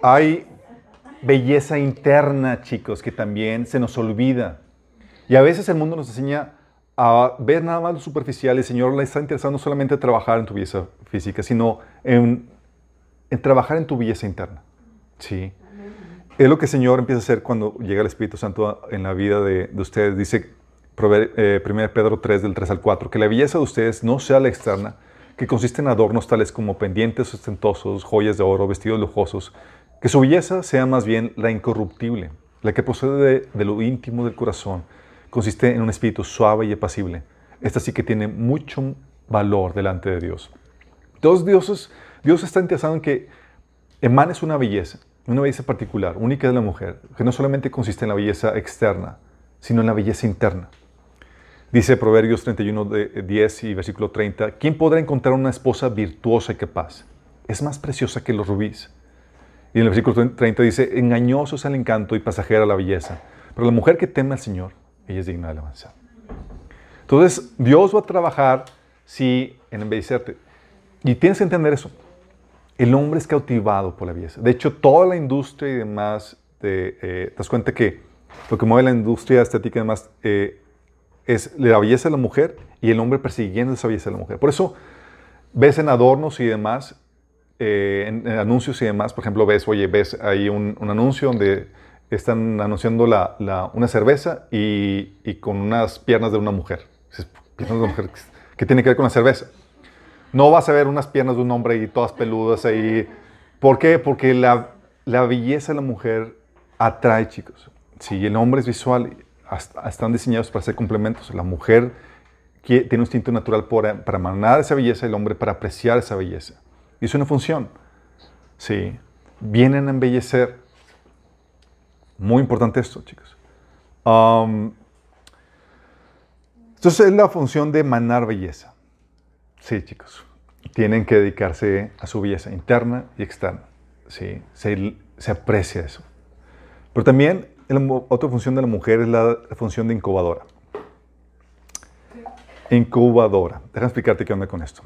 B: hay belleza interna, chicos, que también se nos olvida. Y a veces el mundo nos enseña a ver nada más lo superficial el Señor le está interesado no solamente en trabajar en tu belleza física, sino en, en trabajar en tu belleza interna. Sí. Es lo que el Señor empieza a hacer cuando llega el Espíritu Santo en la vida de, de ustedes. Dice eh, 1 Pedro 3, del 3 al 4, que la belleza de ustedes no sea la externa, que consiste en adornos tales como pendientes ostentosos, joyas de oro, vestidos lujosos, que su belleza sea más bien la incorruptible, la que procede de, lo íntimo del corazón, consiste en un espíritu suave y apacible. Esta sí que tiene mucho valor delante de Dios. Entonces Dios, Dios está interesado en que emanes una belleza, una belleza particular, única de la mujer, que no solamente consiste en la belleza externa, sino en la belleza interna. Dice Proverbios 31, de- 10 y versículo 30, ¿quién podrá encontrar una esposa virtuosa y capaz? Es más preciosa que los rubíes. Y en el versículo 30 dice, engañoso es el encanto y pasajera la belleza, pero la mujer que teme al Señor, ella es digna de alabanza. Entonces, Dios va a trabajar, sí, en embellecerte. Y tienes que entender eso. El hombre es cautivado por la belleza. De hecho, toda la industria y demás, de, eh, te das cuenta que lo que mueve la industria estética y demás eh, es la belleza de la mujer y el hombre persiguiendo esa belleza de la mujer. Por eso ves en adornos y demás, eh, en, anuncios y demás, por ejemplo, ves, oye, ves ahí un, un anuncio donde están anunciando una cerveza y, y con unas piernas de una mujer. Dices, ¿Piernas de una mujer? ¿Qué tiene que ver con la cerveza? No vas a ver unas piernas de un hombre y todas peludas ahí. ¿Por qué? Porque la, la belleza de la mujer atrae, chicos. Si el hombre es visual, hasta- están diseñados para ser complementos. La mujer tiene un instinto natural por- para emanar esa belleza el hombre para apreciar esa belleza. Y es una función. Sí. Vienen a embellecer. Muy importante esto, chicos. Um, entonces es la función de emanar belleza. Sí, chicos. Tienen que dedicarse a su belleza interna y externa. Sí, se, se aprecia eso. Pero también la otra función de la mujer es la función de incubadora. Incubadora. Déjame explicarte qué onda con esto.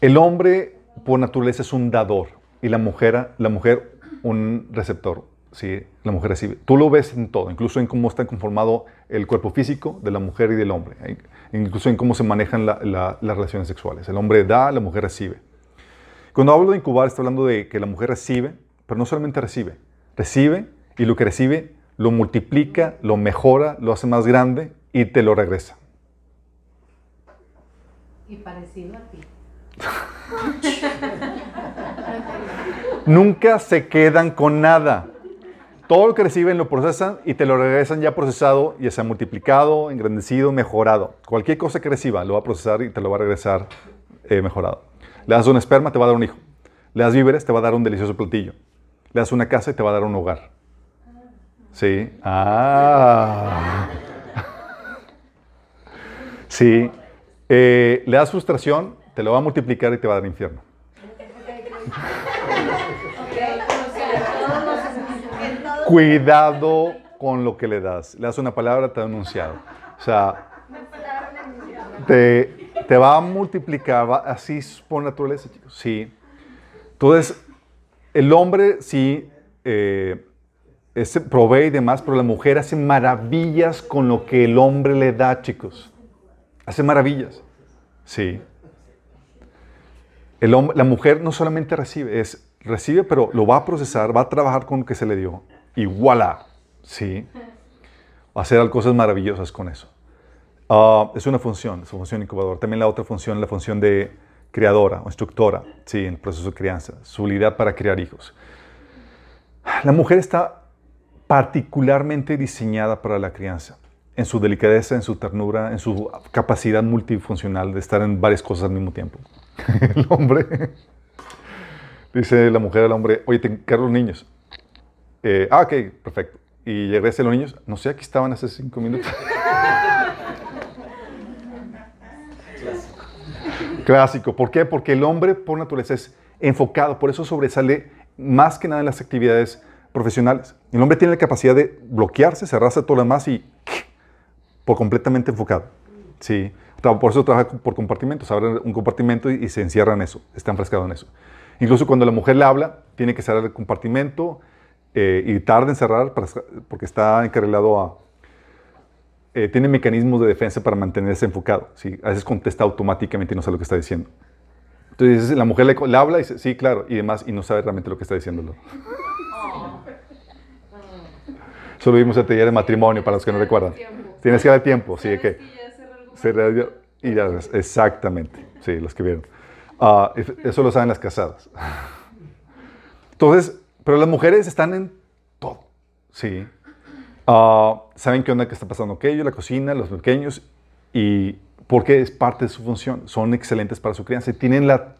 B: El hombre por naturaleza es un dador y la mujer, la mujer un receptor. Sí, la mujer recibe. Tú lo ves en todo, incluso en cómo está conformado el cuerpo físico de la mujer y del hombre, incluso en cómo se manejan la- la- las relaciones sexuales. El hombre da, la mujer recibe. Cuando hablo de incubar, estoy hablando de que la mujer recibe, pero no solamente recibe, recibe y lo que recibe lo multiplica, lo mejora, lo hace más grande y te lo regresa.
E: Y parecido a ti.
B: Nunca se quedan con nada. Todo lo que reciben lo procesan y te lo regresan ya procesado, ya sea multiplicado, engrandecido, mejorado. Cualquier cosa que reciba lo va a procesar y te lo va a regresar eh, mejorado. Le das un esperma, te va a dar un hijo. Le das víveres, te va a dar un delicioso platillo. Le das una casa y te va a dar un hogar. Sí. Ah. Sí. Eh, le das frustración, te lo va a multiplicar y te va a dar infierno. Cuidado con lo que le das. Le das una palabra, te da un enunciado. O sea, te, te va a multiplicar, va- así es por naturaleza, chicos. Sí. Entonces, el hombre sí eh, ese provee y demás, pero la mujer hace maravillas con lo que el hombre le da, chicos. Hace maravillas. Sí. El la mujer no solamente recibe, es recibe, pero lo va a procesar, va a trabajar con lo que se le dio. Voilà. Sí. Hacer cosas maravillosas con eso. Ah, es una función, es una función incubadora. También la otra función, la función de creadora o instructora, sí, en el proceso de crianza, su habilidad para criar hijos. La mujer está particularmente diseñada para la crianza, en su delicadeza, en su ternura, en su capacidad multifuncional de estar en varias cosas al mismo tiempo. El hombre, dice la mujer al hombre, oye, te encargo los niños. Eh, ah, ok, perfecto. Y regresa los niños, no sé, aquí estaban hace cinco minutos. Clásico. ¿Por qué? Porque el hombre por naturaleza es enfocado, por eso sobresale más que nada en las actividades profesionales. El hombre tiene la capacidad de bloquearse, cerrarse todo lo demás y por completamente enfocado. Sí. Por eso trabaja por compartimentos, abre un compartimento y, y se encierra en eso, está enfrascado en eso. Incluso cuando la mujer le habla, tiene que cerrar el compartimento eh, y tarda en cerrar para- porque está encarrilado a, eh, tiene mecanismos de defensa para mantenerse enfocado. ¿sí? A veces contesta automáticamente y no sabe lo que está diciendo. Entonces la mujer le, le habla y dice, sí, claro, y demás, y no sabe realmente lo que está diciéndolo. Eso lo vimos el taller de matrimonio, para los que no recuerdan. Tienes que dar tiempo, sí, ¿de qué? Se y ya, exactamente, sí, los que vieron. Es- eso lo saben las casadas. Entonces, pero las mujeres están en todo, sí. Ah, saben qué onda que está pasando aquello, la cocina, los pequeños, y porque es parte de su función. Son excelentes para su crianza y tienen la,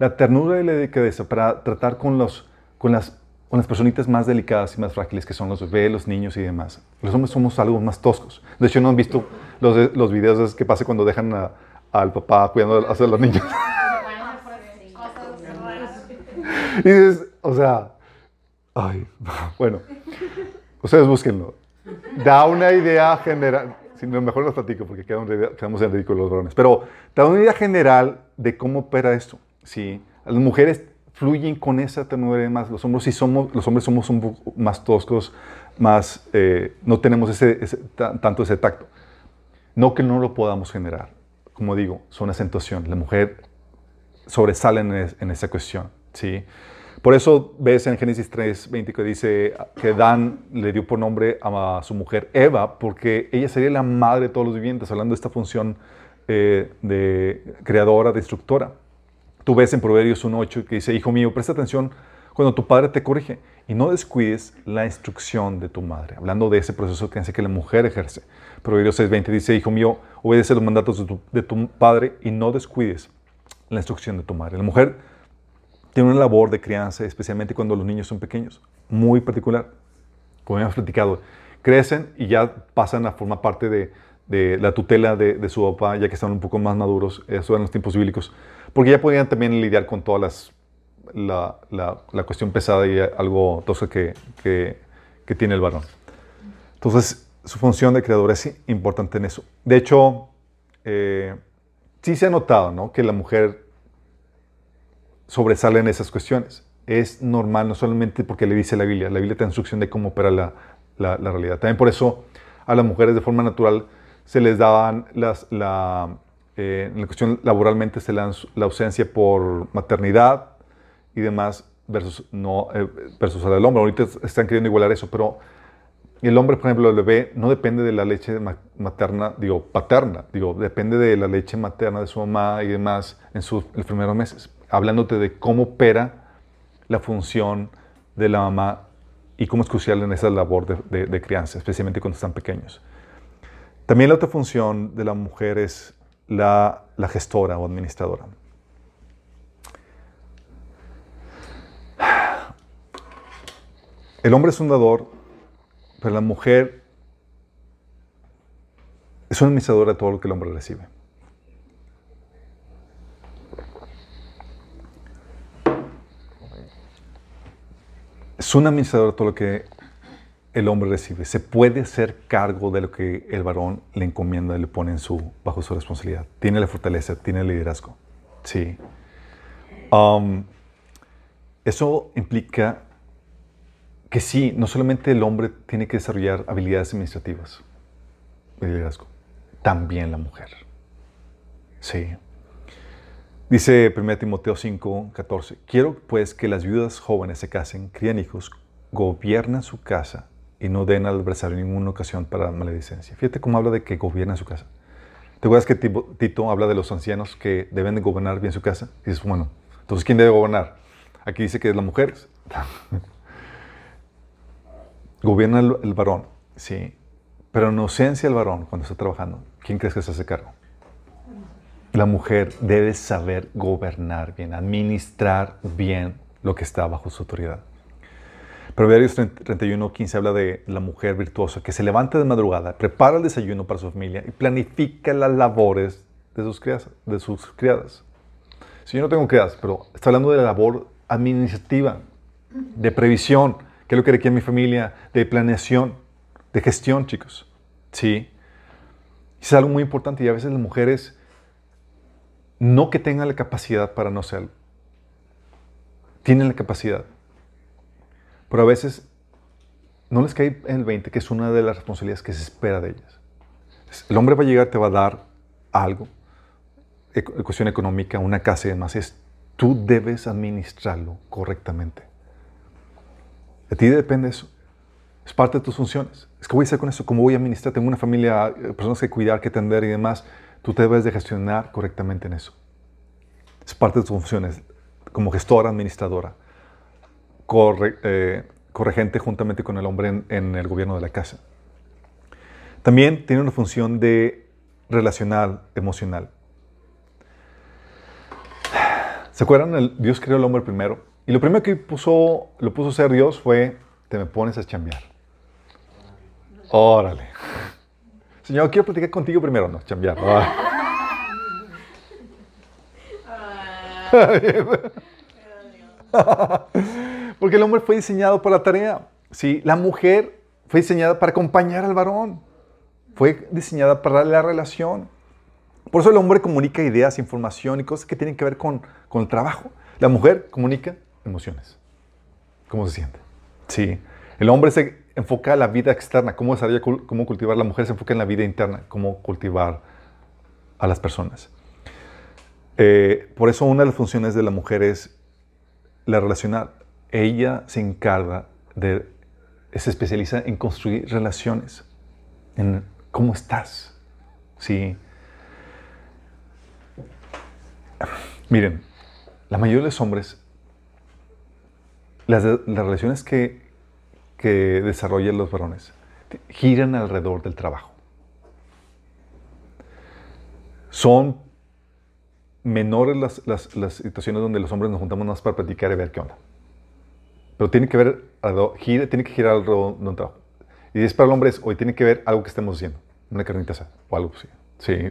B: la ternura y la delicadeza para tratar con, los, con, las, con las personitas más delicadas y más frágiles que son los bebés, los niños y demás. Los hombres somos algo más toscos. De hecho, ¿no han visto los, los videos que pasa cuando dejan a- al papá cuidando a los niños? Y dices, o sea, ay, bueno, ustedes búsquenlo. Da una idea general, si no, mejor los platico porque quedamos en ridículo los varones, pero da una idea general de cómo opera esto. ¿sí? Las mujeres fluyen con esa ternura y demás. Los hombres sí somos, los hombres somos un poco más toscos, más, eh, no tenemos ese, ese- ta- tanto ese tacto. No que no lo podamos generar. Como digo, son acentuación. La mujer sobresale en, es- en esa cuestión. ¿sí? Por eso ves en Génesis 3, 20 que dice que Dan le dio por nombre a su mujer Eva, porque ella sería la madre de todos los vivientes, hablando de esta función eh, de creadora, de instructora. Tú ves en Proverbios 1.8 que dice, hijo mío, presta atención cuando tu padre te corrige. Y no descuides la instrucción de tu madre. Hablando de ese proceso que hace que la mujer ejerce. Proverbios 6:20 dice, hijo mío, obedece los mandatos de tu padre y no descuides la instrucción de tu madre. La mujer tiene una labor de crianza, especialmente cuando los niños son pequeños, muy particular. Como hemos platicado, crecen y ya pasan a formar parte de, de la tutela de, de, su papá, ya que están un poco más maduros, eso en los tiempos bíblicos, porque ya podían también lidiar con todas las la, la, la, cuestión pesada y algo tosca que, que, que, tiene el varón. Entonces, su función de creador es importante en eso. De hecho, eh, sí se ha notado ¿no? que la mujer sobresale en esas cuestiones. Es normal, no solamente porque le dice la Biblia, la Biblia te de cómo opera la, la, la realidad. También por eso a las mujeres de forma natural se les daban las, la, eh, la cuestión laboralmente se dan la ausencia por maternidad, y demás versus, no, eh, versus al hombre. Ahorita están queriendo igualar eso, pero el hombre, por ejemplo, el bebé no depende de la leche materna, digo, paterna, digo, depende de la leche materna de su mamá y demás en sus primeros meses. Hablándote de cómo opera la función de la mamá y cómo es crucial en esa labor de, crianza, especialmente cuando están pequeños. También la otra función de la mujer es la, la gestora o administradora. El hombre es un dador, pero la mujer es una administradora de todo lo que el hombre recibe. Es una administradora de todo lo que el hombre recibe. Se puede hacer cargo de lo que el varón le encomienda y le pone en su, bajo su responsabilidad. Tiene la fortaleza, tiene el liderazgo. Sí. Um, eso implica que sí, no solamente el hombre tiene que desarrollar habilidades administrativas de liderazgo, también la mujer. Sí. Dice 1 Timoteo 5, 14, quiero pues que las viudas jóvenes se casen, crían hijos, gobiernan su casa y no den al adversario ninguna ocasión para maledicencia. Fíjate cómo habla de que gobiernan su casa. ¿Te acuerdas que Tito habla de los ancianos que deben de gobernar bien su casa? Y dices, bueno, entonces ¿quién debe gobernar? Aquí dice que es la mujer. Gobierna el, el, varón, sí. Pero en ausencia del varón, cuando está trabajando, ¿quién crees que se hace cargo? La mujer debe saber gobernar bien, administrar bien lo que está bajo su autoridad. Proverbios 31, 15 habla de la mujer virtuosa que se levanta de madrugada, prepara el desayuno para su familia y planifica las labores de sus criadas. De sus criadas. Si yo no tengo criadas, pero está hablando de la labor administrativa, de previsión, ¿Qué es lo que requiere mi familia? De planeación, de gestión, chicos. Sí. Es algo muy importante y a veces las mujeres no que tengan la capacidad para no hacerlo. Tienen la capacidad. Pero a veces no les cae en el 20 que es una de las responsabilidades que se espera de ellas. El hombre va a llegar, te va a dar algo, cuestión económica, una casa y demás. Es, tú debes administrarlo correctamente. De ti depende eso. Es parte de tus funciones. Es que voy a hacer con eso, cómo voy a administrar. Tengo una familia, personas que cuidar, que atender y demás. Tú te debes de gestionar correctamente en eso. Es parte de tus funciones como gestora, administradora, corre, eh, corregente juntamente con el hombre en, en, el gobierno de la casa. También tiene una función de relacional, emocional. ¿Se acuerdan? El, Dios creó al hombre primero y lo primero que puso, lo puso a hacer Dios fue, te me pones a chambear. Órale. Señor, quiero platicar contigo primero. No, chambear. Porque el hombre fue diseñado para la tarea. Sí, la mujer fue diseñada para acompañar al varón. Fue diseñada para la relación. Por eso el hombre comunica ideas, información y cosas que tienen que ver con, con el trabajo. La mujer comunica emociones. ¿Cómo se siente? Sí. El hombre se enfoca en la vida externa, cómo desarrolla, cómo cultivar. La mujer se enfoca en la vida interna, cómo cultivar a las personas. Eh, por eso una de las funciones de la mujer es la relacional. Ella se encarga de, se especializa en construir relaciones, en cómo estás. Sí. Miren, la mayoría de los hombres las relaciones que, que desarrollan los varones giran alrededor del trabajo. Son menores las, las- situaciones donde los hombres nos juntamos más para platicar y ver qué onda. Pero tiene que ver, gira- tiene que girar alrededor de un trabajo. Y es para el hombre, es, hoy tiene que ver algo que estemos haciendo, una carnita asada o algo así. Sí,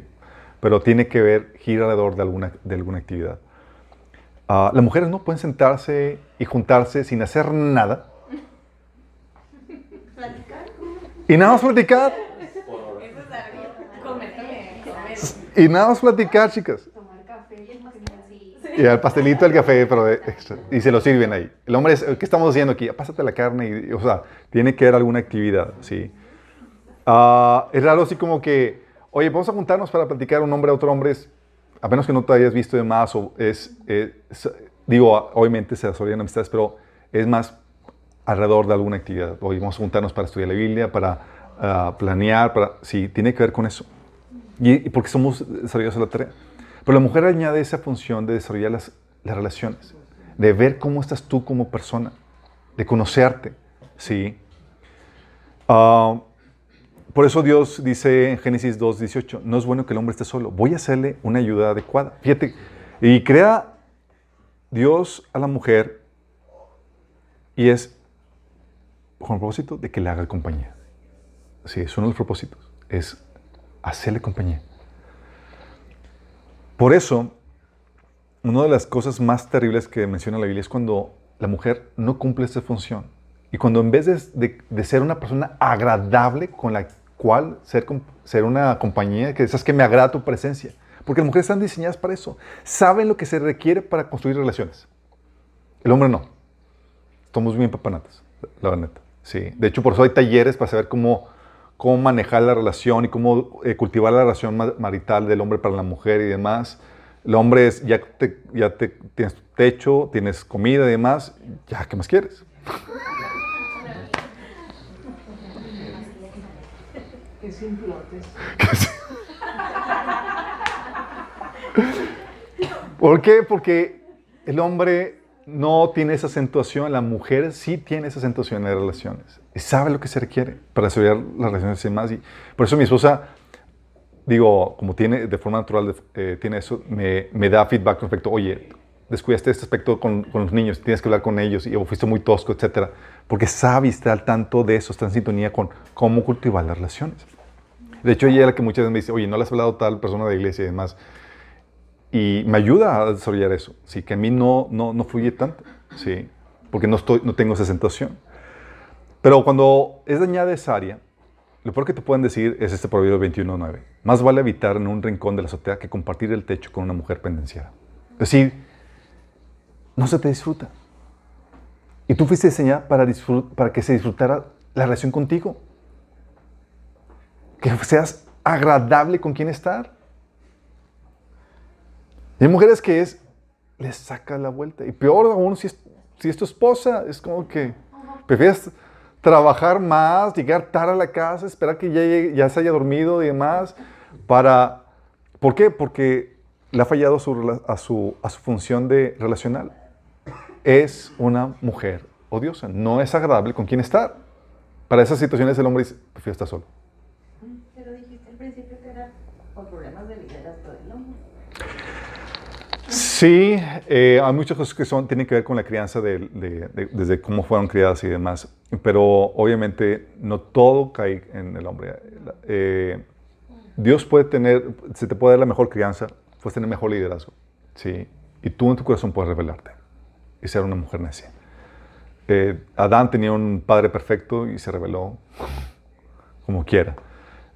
B: pero tiene que ver, gira alrededor de alguna, de alguna actividad. Ah, las mujeres no pueden sentarse y juntarse sin hacer nada y nada más platicar. Y nada más platicar, chicas. Y al pastelito, el café, pero de. Y se lo sirven ahí. El hombre es, ¿qué estamos haciendo aquí? Pásate la carne. Y, o sea, tiene que haber alguna actividad, ¿sí? Ah, es raro así como que, oye, vamos a juntarnos para platicar un hombre a otro hombre. Es, a menos que no te hayas visto de más, o es, es- digo, obviamente se desarrollan amistades, pero es más alrededor de alguna actividad. Hoy vamos a juntarnos para estudiar la Biblia, para ah, planear, para... Sí, tiene que ver con eso. Y, y porque somos desarrollados en la tarea. Pero la mujer añade esa función de desarrollar las, las relaciones, de ver cómo estás tú como persona, de conocerte. Sí. Ah, por eso Dios dice en Génesis 2, 18, no es bueno que el hombre esté solo, voy a hacerle una ayuda adecuada. Fíjate, y crea Dios a la mujer y es con el propósito de que le haga compañía. Sí, es uno de los propósitos, es hacerle compañía. Por eso, una de las cosas más terribles que menciona la Biblia es cuando la mujer no cumple esa función. Y cuando en vez de, de- de ser una persona agradable con la cual ser, ser una compañía, que esas que me agrada tu presencia. Porque las mujeres están diseñadas para eso. Saben lo que se requiere para construir relaciones. El hombre no. Estamos bien papanatas, la verdad. Sí. De hecho, por eso hay talleres para saber cómo, cómo manejar la relación y cómo eh, cultivar la relación ma- marital del hombre para la mujer y demás. El hombre es, ya, te, ya te, tienes tu techo, tienes comida y demás, ya, ¿qué más quieres?
D: Que simplotes.
B: ¿Por qué? Porque el hombre no tiene esa acentuación, la mujer sí tiene esa acentuación en las relaciones y sabe lo que se requiere para desarrollar las relaciones y demás. Y por eso mi esposa, digo, como tiene de forma natural, eh, tiene eso, me, me da feedback respecto, oye, descuidaste este aspecto con, con los niños, tienes que hablar con ellos y o fuiste muy tosco, etcétera, porque sabe está al tanto de eso, está en sintonía con cómo cultivar las relaciones. De hecho, ella es la que muchas veces me dice, oye, no le has hablado a tal persona de iglesia y demás y me ayuda a desarrollar eso, sí, que a mí no, no, no fluye tanto, sí, porque no, estoy, no tengo esa acentuación. Pero cuando es dañada esa área, lo peor que te pueden decir es este proverbio 21.9. Más vale habitar en un rincón de la azotea que compartir el techo con una mujer pendenciera. Es decir, no se te disfruta. Y tú fuiste diseñada para, para que se disfrutara la relación contigo. Que seas agradable con quien estar. Y hay mujeres que es, les saca la vuelta. Y peor aún si es, si es tu esposa, es como que prefieres trabajar más, llegar tarde a la casa, esperar que ya, ya se haya dormido y demás, para... ¿Por qué? Porque le ha fallado su a, su, a su función de relacional. Es una mujer odiosa, no es agradable con quien estar. Para esas situaciones el hombre dice, prefiero estar solo.
A: Pero dijiste al principio que era por problemas de liderazgo del hombre.
B: Sí, eh, hay muchas que son, tienen que ver con la crianza de, de- de- desde cómo fueron criadas y demás, pero obviamente no todo cae en el hombre. Eh, Dios puede tener, se te puede dar la mejor crianza, puedes tener mejor liderazgo, sí, y tú en tu corazón puedes revelarte y ser una mujer necia. Eh, Adán tenía un padre perfecto y se reveló como quiera.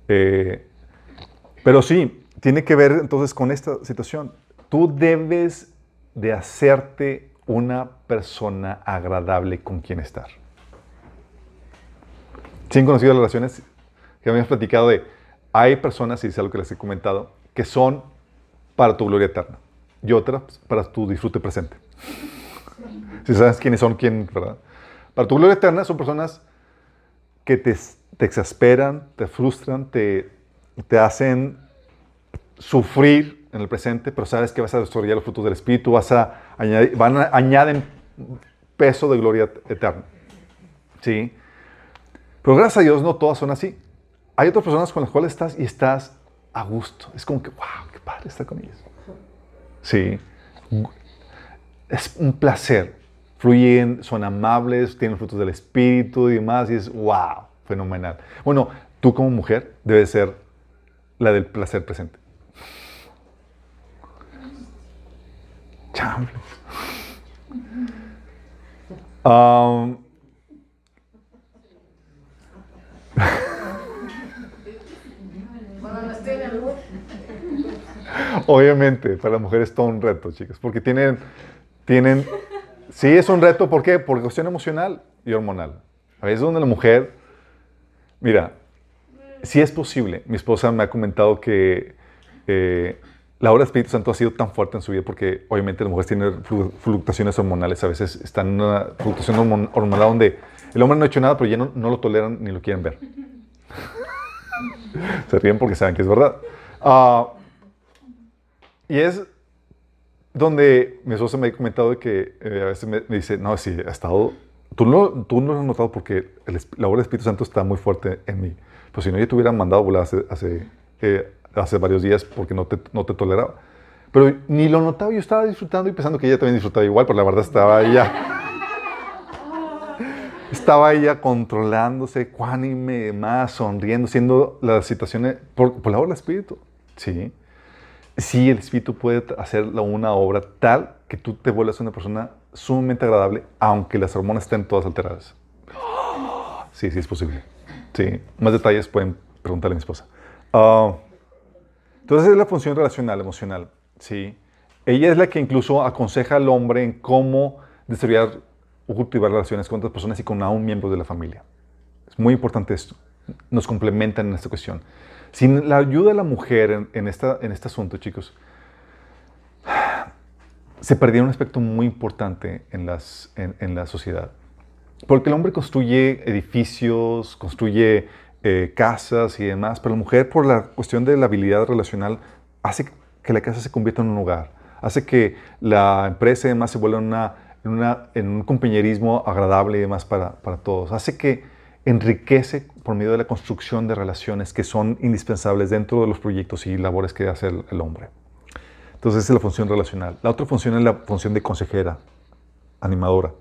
B: Eh, pero sí, tiene que ver entonces con esta situación. Tú debes de hacerte una persona agradable con quien estar. ¿Sí han conocido las relaciones que habíamos platicado de, hay personas, y es algo que les he comentado, que son para tu gloria eterna y otras para tu disfrute presente. Si sabes quiénes son, quién, ¿verdad? Para tu gloria eterna son personas que te, te exasperan, te frustran, te, te hacen sufrir en el presente, pero sabes que vas a desarrollar los frutos del Espíritu, vas a añadir, van a- añaden peso de gloria eterna. ¿Sí? Pero gracias a Dios no todas son así. Hay otras personas con las cuales estás y estás a gusto. Es como que, wow, qué padre estar con ellos. Sí. Es un placer. Fluyen, son amables, tienen frutos del espíritu y demás. Y es, wow, fenomenal. Bueno, tú como mujer debes ser la del placer presente. Um. Obviamente, para las mujeres es todo un reto, chicas, porque tienen, tienen, sí es un reto, ¿por qué? Por cuestión emocional y hormonal. A veces donde la mujer, mira, sí es posible. Mi esposa me ha comentado que eh, la obra del Espíritu Santo ha sido tan fuerte en su vida porque obviamente las mujeres tienen flu- fluctuaciones hormonales, a veces están en una fluctuación hormon- hormonal donde el hombre no ha hecho nada, pero ya no, no lo toleran ni lo quieren ver. Se ríen porque saben que es verdad. Ah, y es donde mi esposa me ha comentado de que eh, a veces me, me dice, no, sí, ha estado, tú no, tú no lo has notado porque el la obra del Espíritu Santo está muy fuerte en mí. Pues si no, yo te hubiera mandado volar hace, hace, eh, hace varios días porque no te, no te toleraba. Pero ni lo notaba, yo estaba disfrutando y pensando que ella también disfrutaba igual, pero la verdad estaba ella. Estaba ella controlándose, cuánime, más, sonriendo, siendo las situaciones por, por la obra del Espíritu. Sí. Sí, el Espíritu puede hacer una obra tal que tú te vuelvas una persona sumamente agradable, aunque las hormonas estén todas alteradas. Sí, sí, es posible. Sí. Más detalles pueden preguntarle a mi esposa. Ah, entonces es la función relacional, emocional. Sí. Ella es la que incluso aconseja al hombre en cómo desarrollar o cultivar relaciones con otras personas y con aún miembros de la familia. Es muy importante esto. Nos complementan en esta cuestión. Sin la ayuda de la mujer en, en esta, en este asunto, chicos, se perdió un aspecto muy importante en, las, en, en la sociedad. Porque el hombre construye edificios, construye eh, casas y demás, pero la mujer, por la cuestión de la habilidad relacional, hace que la casa se convierta en un hogar, hace que la empresa y demás se vuelva una, una- en un compañerismo agradable y demás para, para todos, hace que enriquece por medio de la construcción de relaciones que son indispensables dentro de los proyectos y labores que hace el, el hombre. Entonces, esa es la función relacional. La otra función es la función de consejera, animadora.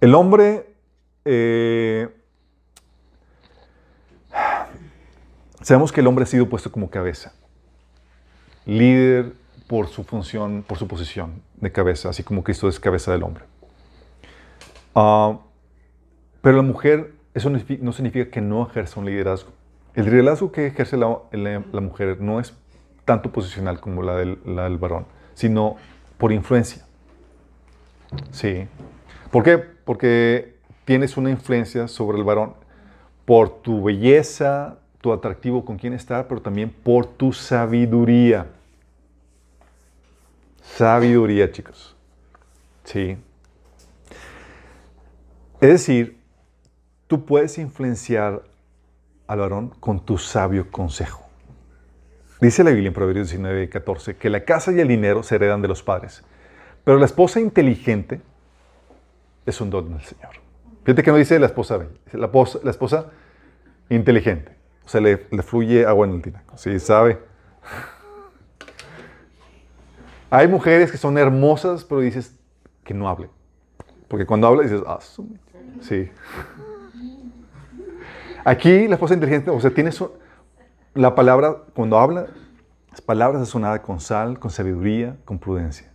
B: El hombre eh, sabemos que el hombre ha sido puesto como cabeza, líder por su función, por su posición de cabeza, así como Cristo es cabeza del hombre. Ah, pero la mujer, eso no significa que no ejerza un liderazgo. El liderazgo que ejerce la, la- la mujer no es tanto posicional como la del, la del varón, sino por influencia. Sí. ¿Por qué? Porque tienes una influencia sobre el varón por tu belleza, tu atractivo con quien está, pero también por tu sabiduría. Sabiduría, chicos. Sí. Es decir, tú puedes influenciar al varón con tu sabio consejo. Dice la Biblia en Proverbios 19, 14, que la casa y el dinero se heredan de los padres, pero la esposa inteligente es un don del Señor. Fíjate que no dice la, esposa- la esposa inteligente. O sea, le, le fluye agua en el tinaco. Sí, sabe. Hay mujeres que son hermosas, pero dices que no hable. Porque cuando habla dices, ah, sí. Aquí la esposa inteligente, o sea, tiene su- la palabra, cuando habla, las palabras sazonadas con sal, con sabiduría, con prudencia.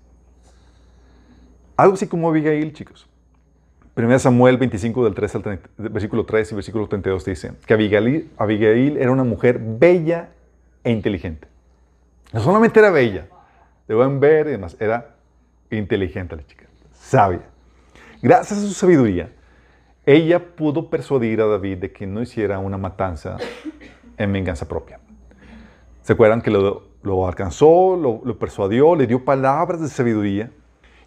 B: Algo así como Abigail, chicos. 1 Samuel 25, del 3 al 30, versículo 3 y versículo 32 dice que Abigail, Abigail era una mujer bella e inteligente. No solamente era bella, de buen ver y demás, era inteligente la chica, sabia. Gracias a su sabiduría, ella pudo persuadir a David de que no hiciera una matanza en venganza propia. ¿Se acuerdan que lo, lo alcanzó, lo, lo persuadió, le dio palabras de sabiduría?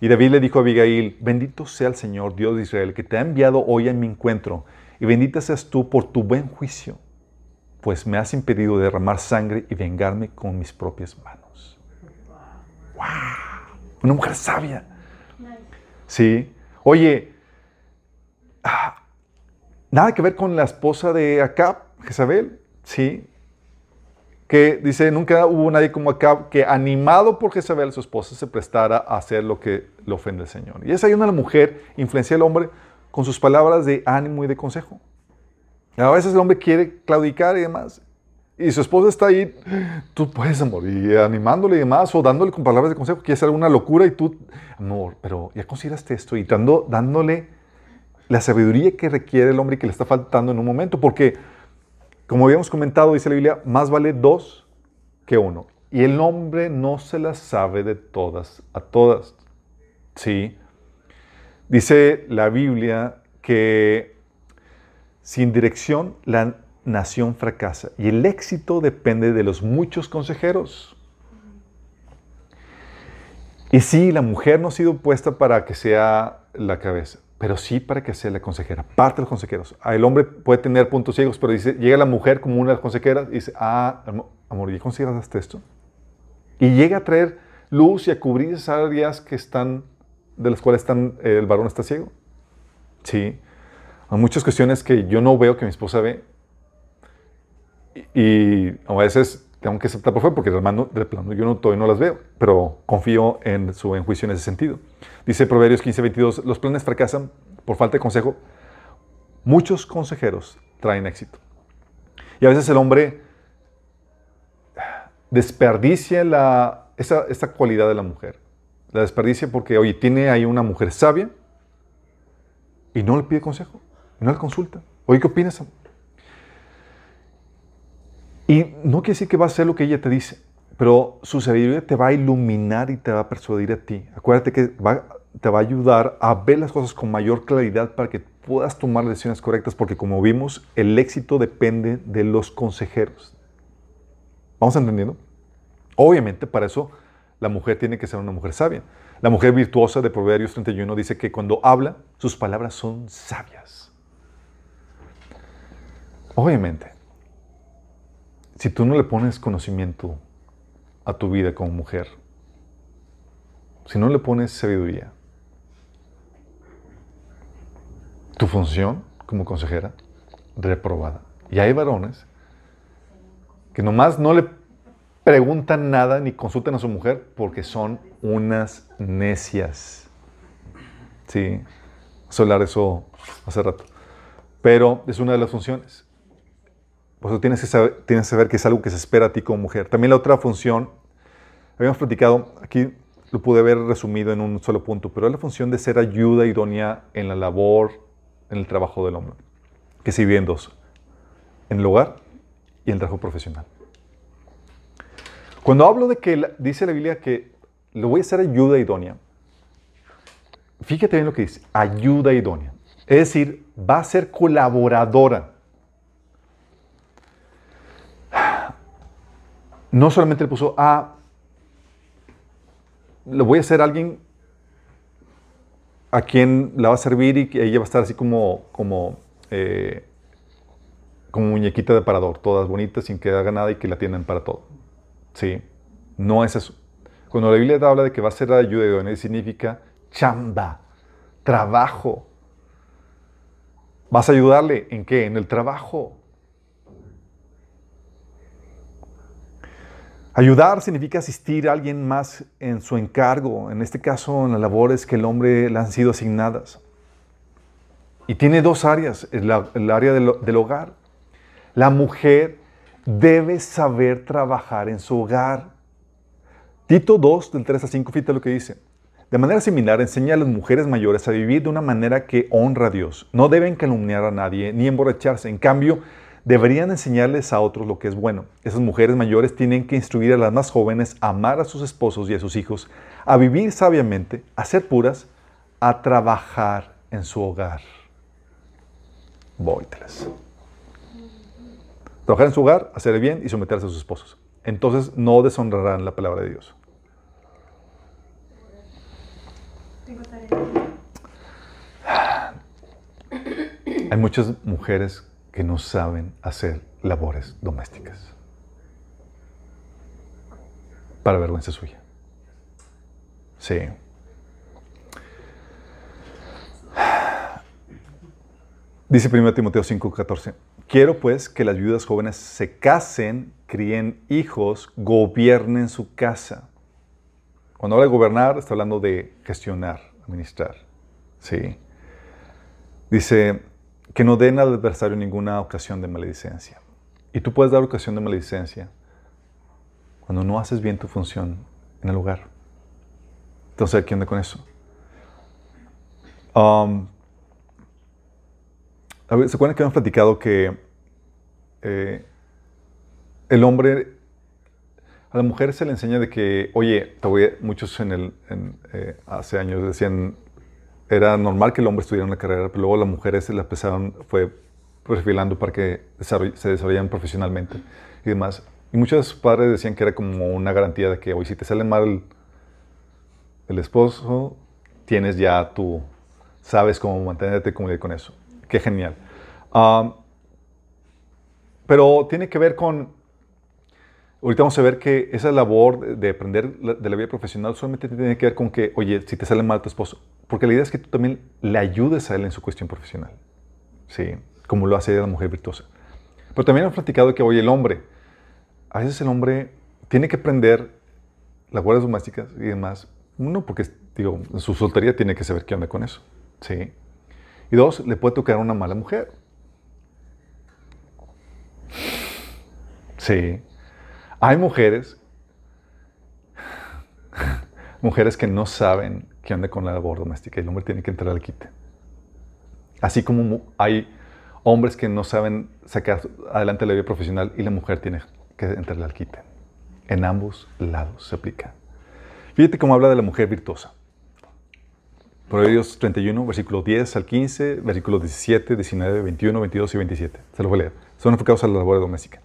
B: Y David le dijo a Abigail, bendito sea el Señor, Dios de Israel, que te ha enviado hoy a mi encuentro, y bendita seas tú por tu buen juicio, pues me has impedido derramar sangre y vengarme con mis propias manos. ¡Wow! Una mujer sabia. Sí, Oye, ah, nada que ver con la esposa de Acab, Jezabel, ¿sí? Que dice, nunca hubo nadie como Acab que animado por Jezabel, su esposa, se prestara a hacer lo que le ofende al Señor. Y esa hay una mujer influencia al hombre con sus palabras de ánimo y de consejo. A veces el hombre quiere claudicar y demás. Y su esposa está ahí, tú puedes, amor, y animándole y demás, o dándole con palabras de consejo, quiere hacer alguna locura y tú, amor, pero ya consideraste esto y dando, dándole la sabiduría que requiere el hombre y que le está faltando en un momento, porque, como habíamos comentado, dice la Biblia, más vale dos que uno. Y el hombre no se las sabe de todas a todas. Sí. Dice la Biblia que sin dirección la nación fracasa y el éxito depende de los muchos consejeros. Y sí, la mujer no ha sido puesta para que sea la cabeza, pero sí para que sea la consejera, parte de los consejeros. Ah, El hombre puede tener puntos ciegos, pero dice, llega la mujer como una de las consejeras y dice, ah, amor, ¿y consideraste esto? Y llega a traer luz y a cubrir esas áreas que están, de las cuales están, eh, el varón está ciego. Sí. Hay muchas cuestiones que yo no veo que mi esposa ve, y a veces tengo que aceptar por fe porque de plano, yo no, todavía no las veo, pero confío en su en juicio en ese sentido. Dice Proverbios 15, 22, los planes fracasan por falta de consejo. Muchos consejeros traen éxito. Y a veces el hombre desperdicia la, esa, esta cualidad de la mujer. La desperdicia porque, oye, tiene ahí una mujer sabia y no le pide consejo, no le consulta. Oye, ¿qué opinas? Y no quiere decir que va a hacer lo que ella te dice, pero su sabiduría te va a iluminar y te va a persuadir a ti. Acuérdate que te va a ayudar a ver las cosas con mayor claridad para que puedas tomar decisiones correctas, porque como vimos, el éxito depende de los consejeros. ¿Vamos entendiendo? Obviamente, para eso la mujer tiene que ser una mujer sabia. La mujer virtuosa de Proverbios 31 dice que cuando habla, sus palabras son sabias. Obviamente, si tú no le pones conocimiento a tu vida como mujer, si no le pones sabiduría, tu función como consejera, reprobada. Y hay varones que nomás no le preguntan nada ni consultan a su mujer porque son unas necias. Sí, vamos eso hace rato. Pero es una de las funciones. Por eso tienes que, saber, tienes que saber que es algo que se espera a ti como mujer. También la otra función, habíamos platicado, aquí lo pude haber resumido en un solo punto, pero es la función de ser ayuda idónea en la labor, en el trabajo del hombre, que se vive en dos, en el hogar y en el trabajo profesional. Cuando hablo de que dice la Biblia que lo voy a hacer ayuda idónea, fíjate bien lo que dice, ayuda idónea. Es decir, va a ser colaboradora. No solamente le puso, ah, le voy a hacer a alguien a quien la va a servir y que ella va a estar así como, como, eh, como muñequita de parador, todas bonitas, sin que haga nada y que la tienen para todo. Sí, no es eso. Cuando la Biblia habla de que va a ser la ayuda idónea, significa chamba, trabajo. ¿Vas a ayudarle en qué? En el trabajo. Ayudar significa asistir a alguien más en su encargo, en este caso en las labores que el hombre le han sido asignadas. Y tiene dos áreas, el, área del, del, hogar. La mujer debe saber trabajar en su hogar. Tito 2, del 3 a 5, fíjate lo que dice. De manera similar, enseña a las mujeres mayores a vivir de una manera que honra a Dios. No deben calumniar a nadie ni emborracharse. En cambio, deberían enseñarles a otros lo que es bueno. Esas mujeres mayores tienen que instruir a las más jóvenes a amar a sus esposos y a sus hijos, a vivir sabiamente, a ser puras, a trabajar en su hogar. Vóytelas. Trabajar en su hogar, hacer el bien y someterse a sus esposos. Entonces no deshonrarán la palabra de Dios. Hay muchas mujeres que no saben hacer labores domésticas. Para vergüenza suya. Sí. Dice 1 Timoteo 5:14, quiero pues que las viudas jóvenes se casen, críen hijos, gobiernen su casa. Cuando habla de gobernar, está hablando de gestionar, administrar. Sí. Dice que no den al adversario ninguna ocasión de maledicencia. Y tú puedes dar ocasión de maledicencia cuando no haces bien tu función en el lugar. Entonces, ¿qué onda con eso? Um, ¿Se acuerdan que habíamos platicado que eh, el hombre, a la mujer se le enseña de que, oye, muchos eh, hace años decían, era normal que el hombre estudiara una carrera, pero luego las mujeres se la empezaron, fue perfilando para que se desarrollaran profesionalmente y demás. Y muchos padres decían que era como una garantía de que, oye, si te sale mal el, esposo, tienes ya tu, sabes cómo mantenerte lidiar con eso. Qué genial. Um, pero tiene que ver con, ahorita vamos a ver que esa labor de, de aprender de la vida profesional solamente tiene que ver con que, oye, si te sale mal tu esposo, porque la idea es que tú también le ayudes a él en su cuestión profesional, ¿sí? Como lo hace la mujer virtuosa. Pero también hemos platicado que, oye, el hombre, a veces el hombre tiene que aprender guardas domésticas y demás. Uno, porque, digo, en su soltería tiene que saber qué onda con eso, ¿sí? Y dos, le puede tocar una mala mujer. Sí. Hay mujeres, mujeres que no saben qué onda con la labor doméstica y el hombre tiene que entrar al quite. Así como hay hombres que no saben sacar adelante la vida profesional y la mujer tiene que entrar al quite. En ambos lados se aplica. Fíjate cómo habla de la mujer virtuosa. Proverbios 31, versículo 10 al 15, versículos 17, 19, 21, 22 y 27. Se los voy a leer. Son enfocados a la labor doméstica.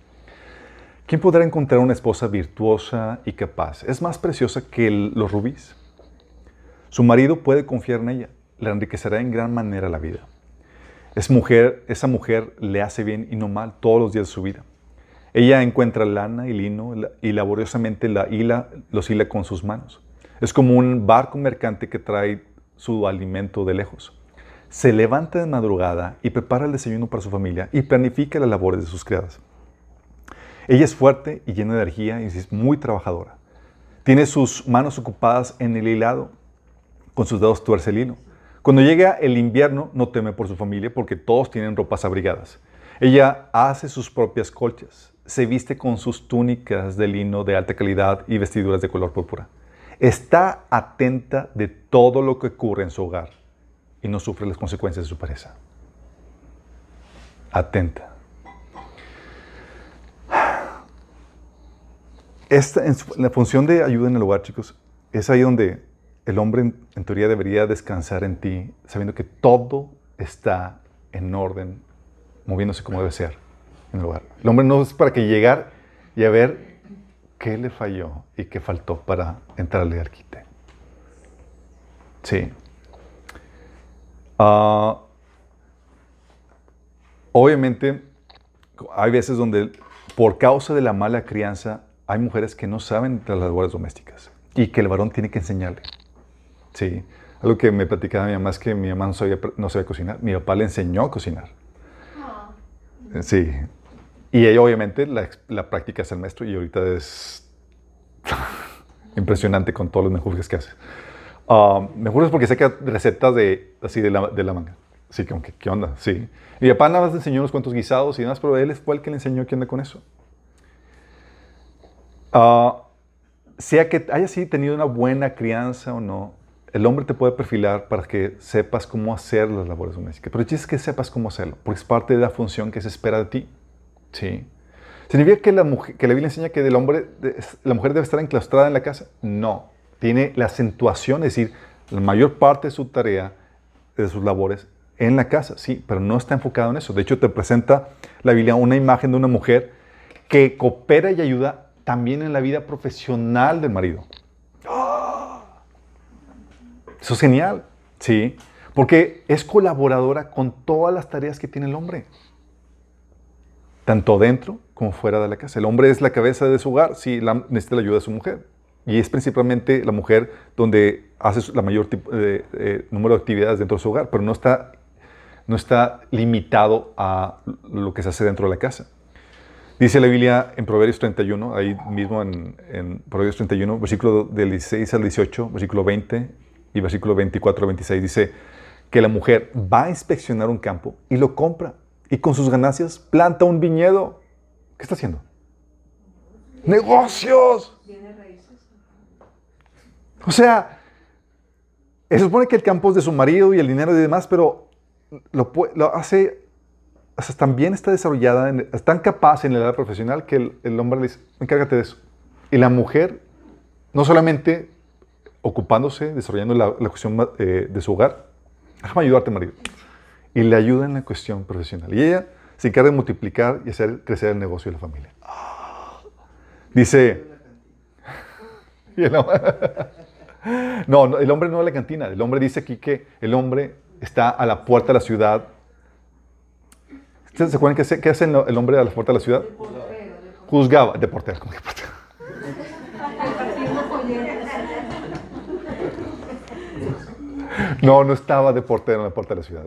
B: ¿Quién podrá encontrar una esposa virtuosa y capaz? Es más preciosa que los rubíes. Su marido puede confiar en ella. Le enriquecerá en gran manera la vida. Es mujer, esa mujer le hace bien y no mal todos los días de su vida. Ella encuentra lana y lino y laboriosamente la hila, los hila con sus manos. Es como un barco mercante que trae su alimento de lejos. Se levanta de madrugada y prepara el desayuno para su familia y planifica las labores de sus criadas. Ella es fuerte y llena de energía y es muy trabajadora. Tiene sus manos ocupadas en el hilado, con sus dedos tuerce el hilo. Cuando llega el invierno no teme por su familia porque todos tienen ropas abrigadas. Ella hace sus propias colchas, se viste con sus túnicas de lino de alta calidad y vestiduras de color púrpura. Está atenta de todo lo que ocurre en su hogar y no sufre las consecuencias de su pereza. Atenta. Esta, en la función de ayuda en el hogar, chicos, es ahí donde el hombre, en, en teoría, debería descansar en ti, sabiendo que todo está en orden, moviéndose como debe ser en el hogar. El hombre no es para que llegar y a ver qué le falló y qué faltó para entrarle al quite. Sí. Ah, obviamente, hay veces donde por causa de la mala crianza hay mujeres que no saben de las labores domésticas y que el varón tiene que enseñarle. Sí. Algo que me platicaba mi mamá es que mi mamá no sabía, no sabía cocinar. Mi papá le enseñó a cocinar. Eh, Sí. Y ella obviamente la, la práctica es el maestro y ahorita es impresionante con todos los menjurjes que hace. Ah, menjurjes porque saca recetas de, así de la, de la manga. Como que, ¿qué onda? Sí. Mi papá nada más le enseñó unos cuantos guisados y demás, pero él fue el que le enseñó qué onda con eso. Ah, sea que haya sí tenido una buena crianza o no, el hombre te puede perfilar para que sepas cómo hacer las labores domésticas. Pero el chiste es que sepas cómo hacerlo, porque es parte de la función que se espera de ti. ¿Sí? ¿Significa que la, mujer, que la Biblia enseña que del hombre, la mujer debe estar enclaustrada en la casa? No. Tiene la acentuación, es decir, la mayor parte de su tarea, de sus labores, en la casa, sí, pero no está enfocado en eso. De hecho, te presenta la Biblia una imagen de una mujer que coopera y ayuda también en la vida profesional del marido. Eso es genial, ¿sí? Porque es colaboradora con todas las tareas que tiene el hombre. Tanto dentro como fuera de la casa. El hombre es la cabeza de su hogar, sí, la, necesita la ayuda de su mujer. Y es principalmente la mujer donde hace la mayor eh, eh, número de actividades dentro de su hogar, pero no está no está limitado a lo que se hace dentro de la casa. Dice la Biblia en Proverbios 31, ahí mismo en, Proverbios 31, versículo del 16 al 18, versículo 20 y versículo 24 al 26, dice que la mujer va a inspeccionar un campo y lo compra y con sus ganancias planta un viñedo. ¿Qué está haciendo? Negocios. O sea, se supone que el campo es de su marido y el dinero y demás, pero lo, lo hace, o sea, también está desarrollada, en- es tan capaz en la edad profesional que el, hombre le dice, encárgate de eso. Y la mujer, no solamente ocupándose, desarrollando la, cuestión eh, de su hogar, déjame ayudarte, marido. Y le ayuda en la cuestión profesional. Y ella se encarga de multiplicar y hacer crecer el negocio de la familia. Dice, no, no, el hombre no a la cantina. El hombre dice aquí que el hombre está a la puerta de la ciudad. ¿Ustedes se acuerdan qué hace, el hombre a la puerta de la ciudad? Juzgaba. De portero. No, no estaba de portero en la puerta de la ciudad.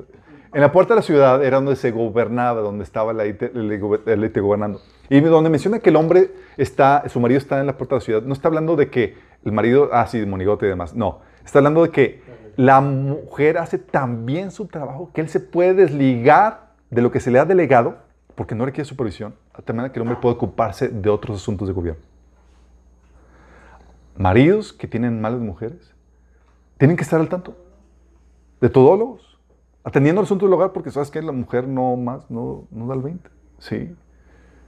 B: En la puerta de la ciudad era donde se gobernaba, donde estaba la élite gobernando. Y donde menciona que el hombre está, su marido está en la puerta de la ciudad, no está hablando de que el marido, ah, sí, monigote y demás. No, está hablando de que la mujer hace tan bien su trabajo que él se puede desligar de lo que se le ha delegado, porque no requiere supervisión, de manera que el hombre puede ocuparse de otros asuntos de gobierno. Maridos que tienen malas mujeres tienen que estar al tanto de todólogos, atendiendo el asunto del hogar, porque sabes que la mujer no más, no, no da el 20. Sí.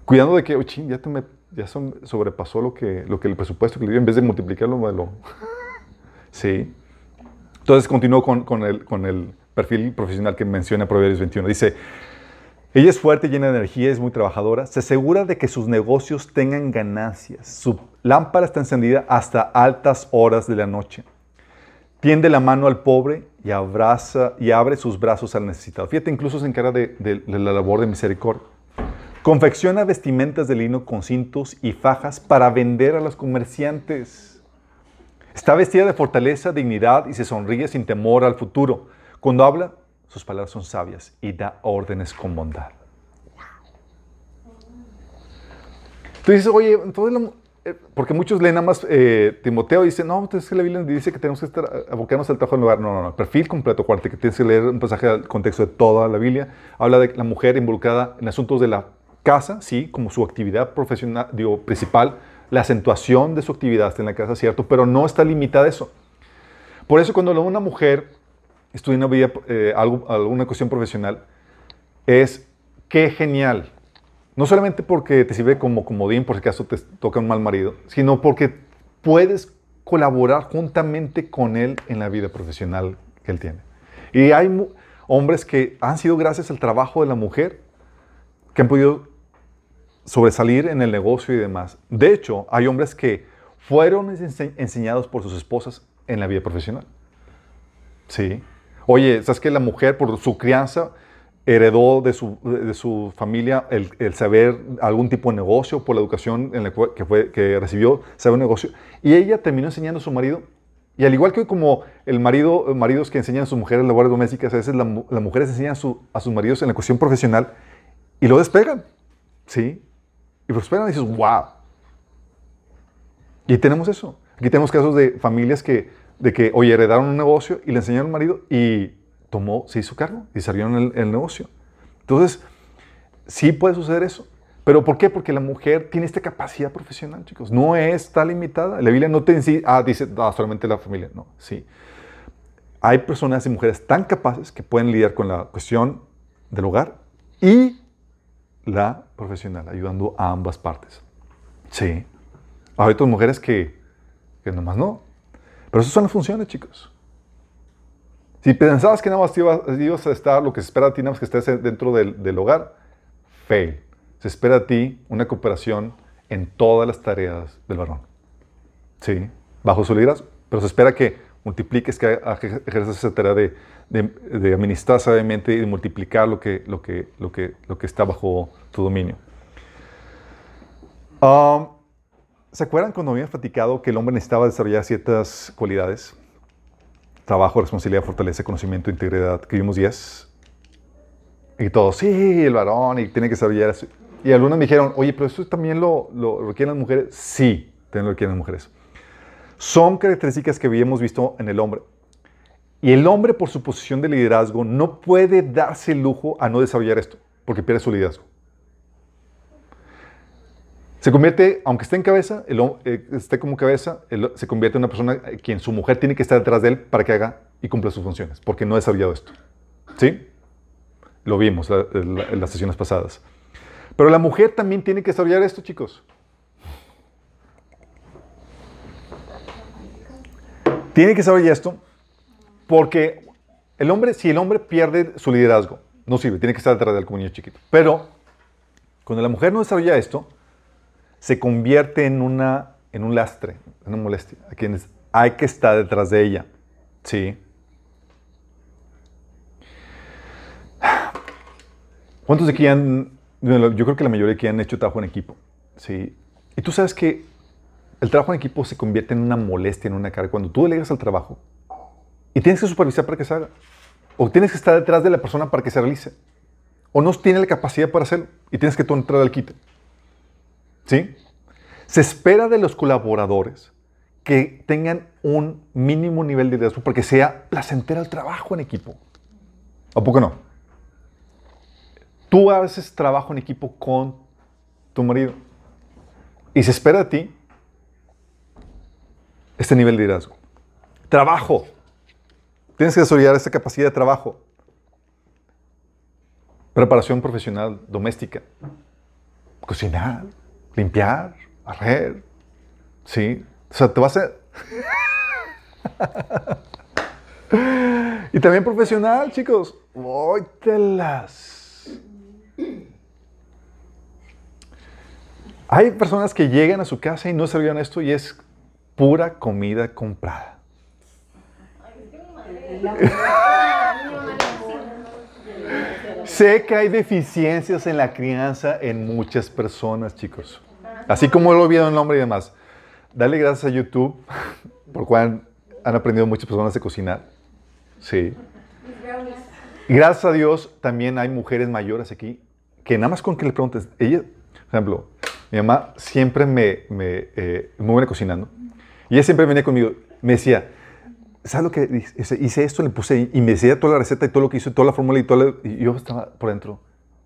B: Cuidando de que, ching, ya, te me- ya son- sobrepasó lo que, lo que el presupuesto que le dio, en vez de multiplicarlo, me lo. Sí. Entonces continúo con, con el, con el perfil profesional que menciona Proverbios 21. Dice, ella es fuerte, llena de energía, es muy trabajadora, se asegura de que sus negocios tengan ganancias. Su lámpara está encendida hasta altas horas de la noche. Tiende la mano al pobre y abraza y abre sus brazos al necesitado. Fíjate, incluso se encarga de, de- la labor de misericordia. Confecciona vestimentas de lino con cintos y fajas para vender a los comerciantes. Está vestida de fortaleza, dignidad y se sonríe sin temor al futuro. Cuando habla, sus palabras son sabias y da órdenes con bondad. Tú dices, oye, entonces eh, porque muchos leen nada más eh, Timoteo y dicen, no, entonces la Biblia dice que tenemos que estar, eh, abocarnos al trabajo en el hogar. No, no, no, perfil completo, acuérdate que tienes que leer un pasaje al contexto de toda la Biblia. Habla de la mujer involucrada en asuntos de la casa, sí, como su actividad profesional, digo, principal, la acentuación de su actividad está en la casa, cierto, pero no está limitada a eso. Por eso cuando una mujer estudia una vida, eh, algo, alguna cuestión profesional, es qué genial. No solamente porque te sirve como comodín por si acaso te toca un mal marido, sino porque puedes colaborar juntamente con él en la vida profesional que él tiene. Y hay hombres que han sido gracias al trabajo de la mujer que han podido sobresalir en el negocio y demás. De hecho, hay hombres que fueron ense- enseñados por sus esposas en la vida profesional. Sí. Oye, ¿sabes que la mujer por su crianza heredó de su, de su familia el, el saber algún tipo de negocio por la educación en la que, fue, que recibió, saber un negocio? Y ella terminó enseñando a su marido. Y al igual que como el marido, maridos que enseñan a sus mujeres labores domésticas, a veces la las mujeres enseñan a, su- a sus maridos en la cuestión profesional y lo despegan. ¿Sí? Y prosperan y dices, wow. Y tenemos eso. Aquí tenemos casos de familias que, de que, oye, heredaron un negocio y le enseñaron al marido y tomó, se hizo cargo y salieron el, el negocio. Entonces, sí puede suceder eso. ¿Pero por qué? Porque la mujer tiene esta capacidad profesional, chicos. No está limitada. La Biblia no te dice, ah, dice, ah, solamente la familia. No, sí. Hay personas y mujeres tan capaces que pueden lidiar con la cuestión del hogar y la profesional, ayudando a ambas partes. Sí. Hay otras mujeres que, que nomás no. Pero esas son las funciones, chicos. Si pensabas que nada más te ibas, ibas a estar, lo que se espera de ti nada más que estés dentro del, hogar, fail. Se espera de ti una cooperación en todas las tareas del varón. Sí, bajo su liderazgo. Pero se espera que multipliques, que ejerzas esa tarea de administrar sabiamente y de multiplicar lo que, lo, que, lo, que, lo que está bajo tu dominio. Um, ¿Se acuerdan cuando habíamos platicado que el hombre necesitaba desarrollar ciertas cualidades? Trabajo, responsabilidad, fortaleza, conocimiento, integridad, que vimos 10. Y todos, sí, el varón, y tiene que desarrollar eso. Y algunos me dijeron, oye, pero eso también lo, lo requieren las mujeres. Sí, también lo requieren las mujeres. Son características que habíamos visto en el hombre. Y el hombre, por su posición de liderazgo, no puede darse el lujo a no desarrollar esto, porque pierde su liderazgo. Se convierte, aunque esté en cabeza, el, eh, esté como cabeza, se convierte en una persona eh, quien su mujer tiene que estar detrás de él para que haga y cumpla sus funciones, porque no ha desarrollado esto. ¿Sí? Lo vimos en las sesiones pasadas. Pero la mujer también tiene que desarrollar esto, chicos. Tiene que desarrollar esto porque el hombre, si el hombre pierde su liderazgo, no sirve, tiene que estar detrás del como niño chiquito. Pero cuando la mujer no desarrolla esto, se convierte en, una, en un lastre, en una molestia. A quienes hay que estar detrás de ella. ¿Sí? ¿Cuántos de aquí han, yo creo que la mayoría de aquí han hecho trabajo en equipo? ¿Sí? Y tú sabes que el trabajo en equipo se convierte en una molestia, en una carga. Cuando tú delegas el trabajo y tienes que supervisar para que se haga, o tienes que estar detrás de la persona para que se realice, o no tiene la capacidad para hacerlo y tienes que tú entrar al quite. ¿Sí? Se espera de los colaboradores que tengan un mínimo nivel de liderazgo para que sea placentero el trabajo en equipo. ¿A poco no? Tú haces trabajo en equipo con tu marido y se espera de ti este nivel de liderazgo. Trabajo. Tienes que desarrollar esta capacidad de trabajo. Preparación profesional, doméstica. Cocinar, limpiar, barrer. Sí. O sea, te vas a... y también profesional, chicos. Óytelas. Hay personas que llegan a su casa y no desarrollan esto y es pura comida comprada. Sé que hay deficiencias en la crianza en muchas personas, chicos. Así como lo vieron el hombre y demás. Dale gracias a YouTube, por cual han aprendido muchas personas de cocinar. Sí. Gracias a Dios también hay mujeres mayores aquí que nada más con que le preguntes, ella, por ejemplo, mi mamá siempre me, me eh, muy buena cocinando. Y ella siempre venía conmigo, me decía, ¿sabes lo que hice? Hice esto, le puse y me decía toda la receta y todo lo que hizo, toda la fórmula y todo. la- y yo estaba por dentro,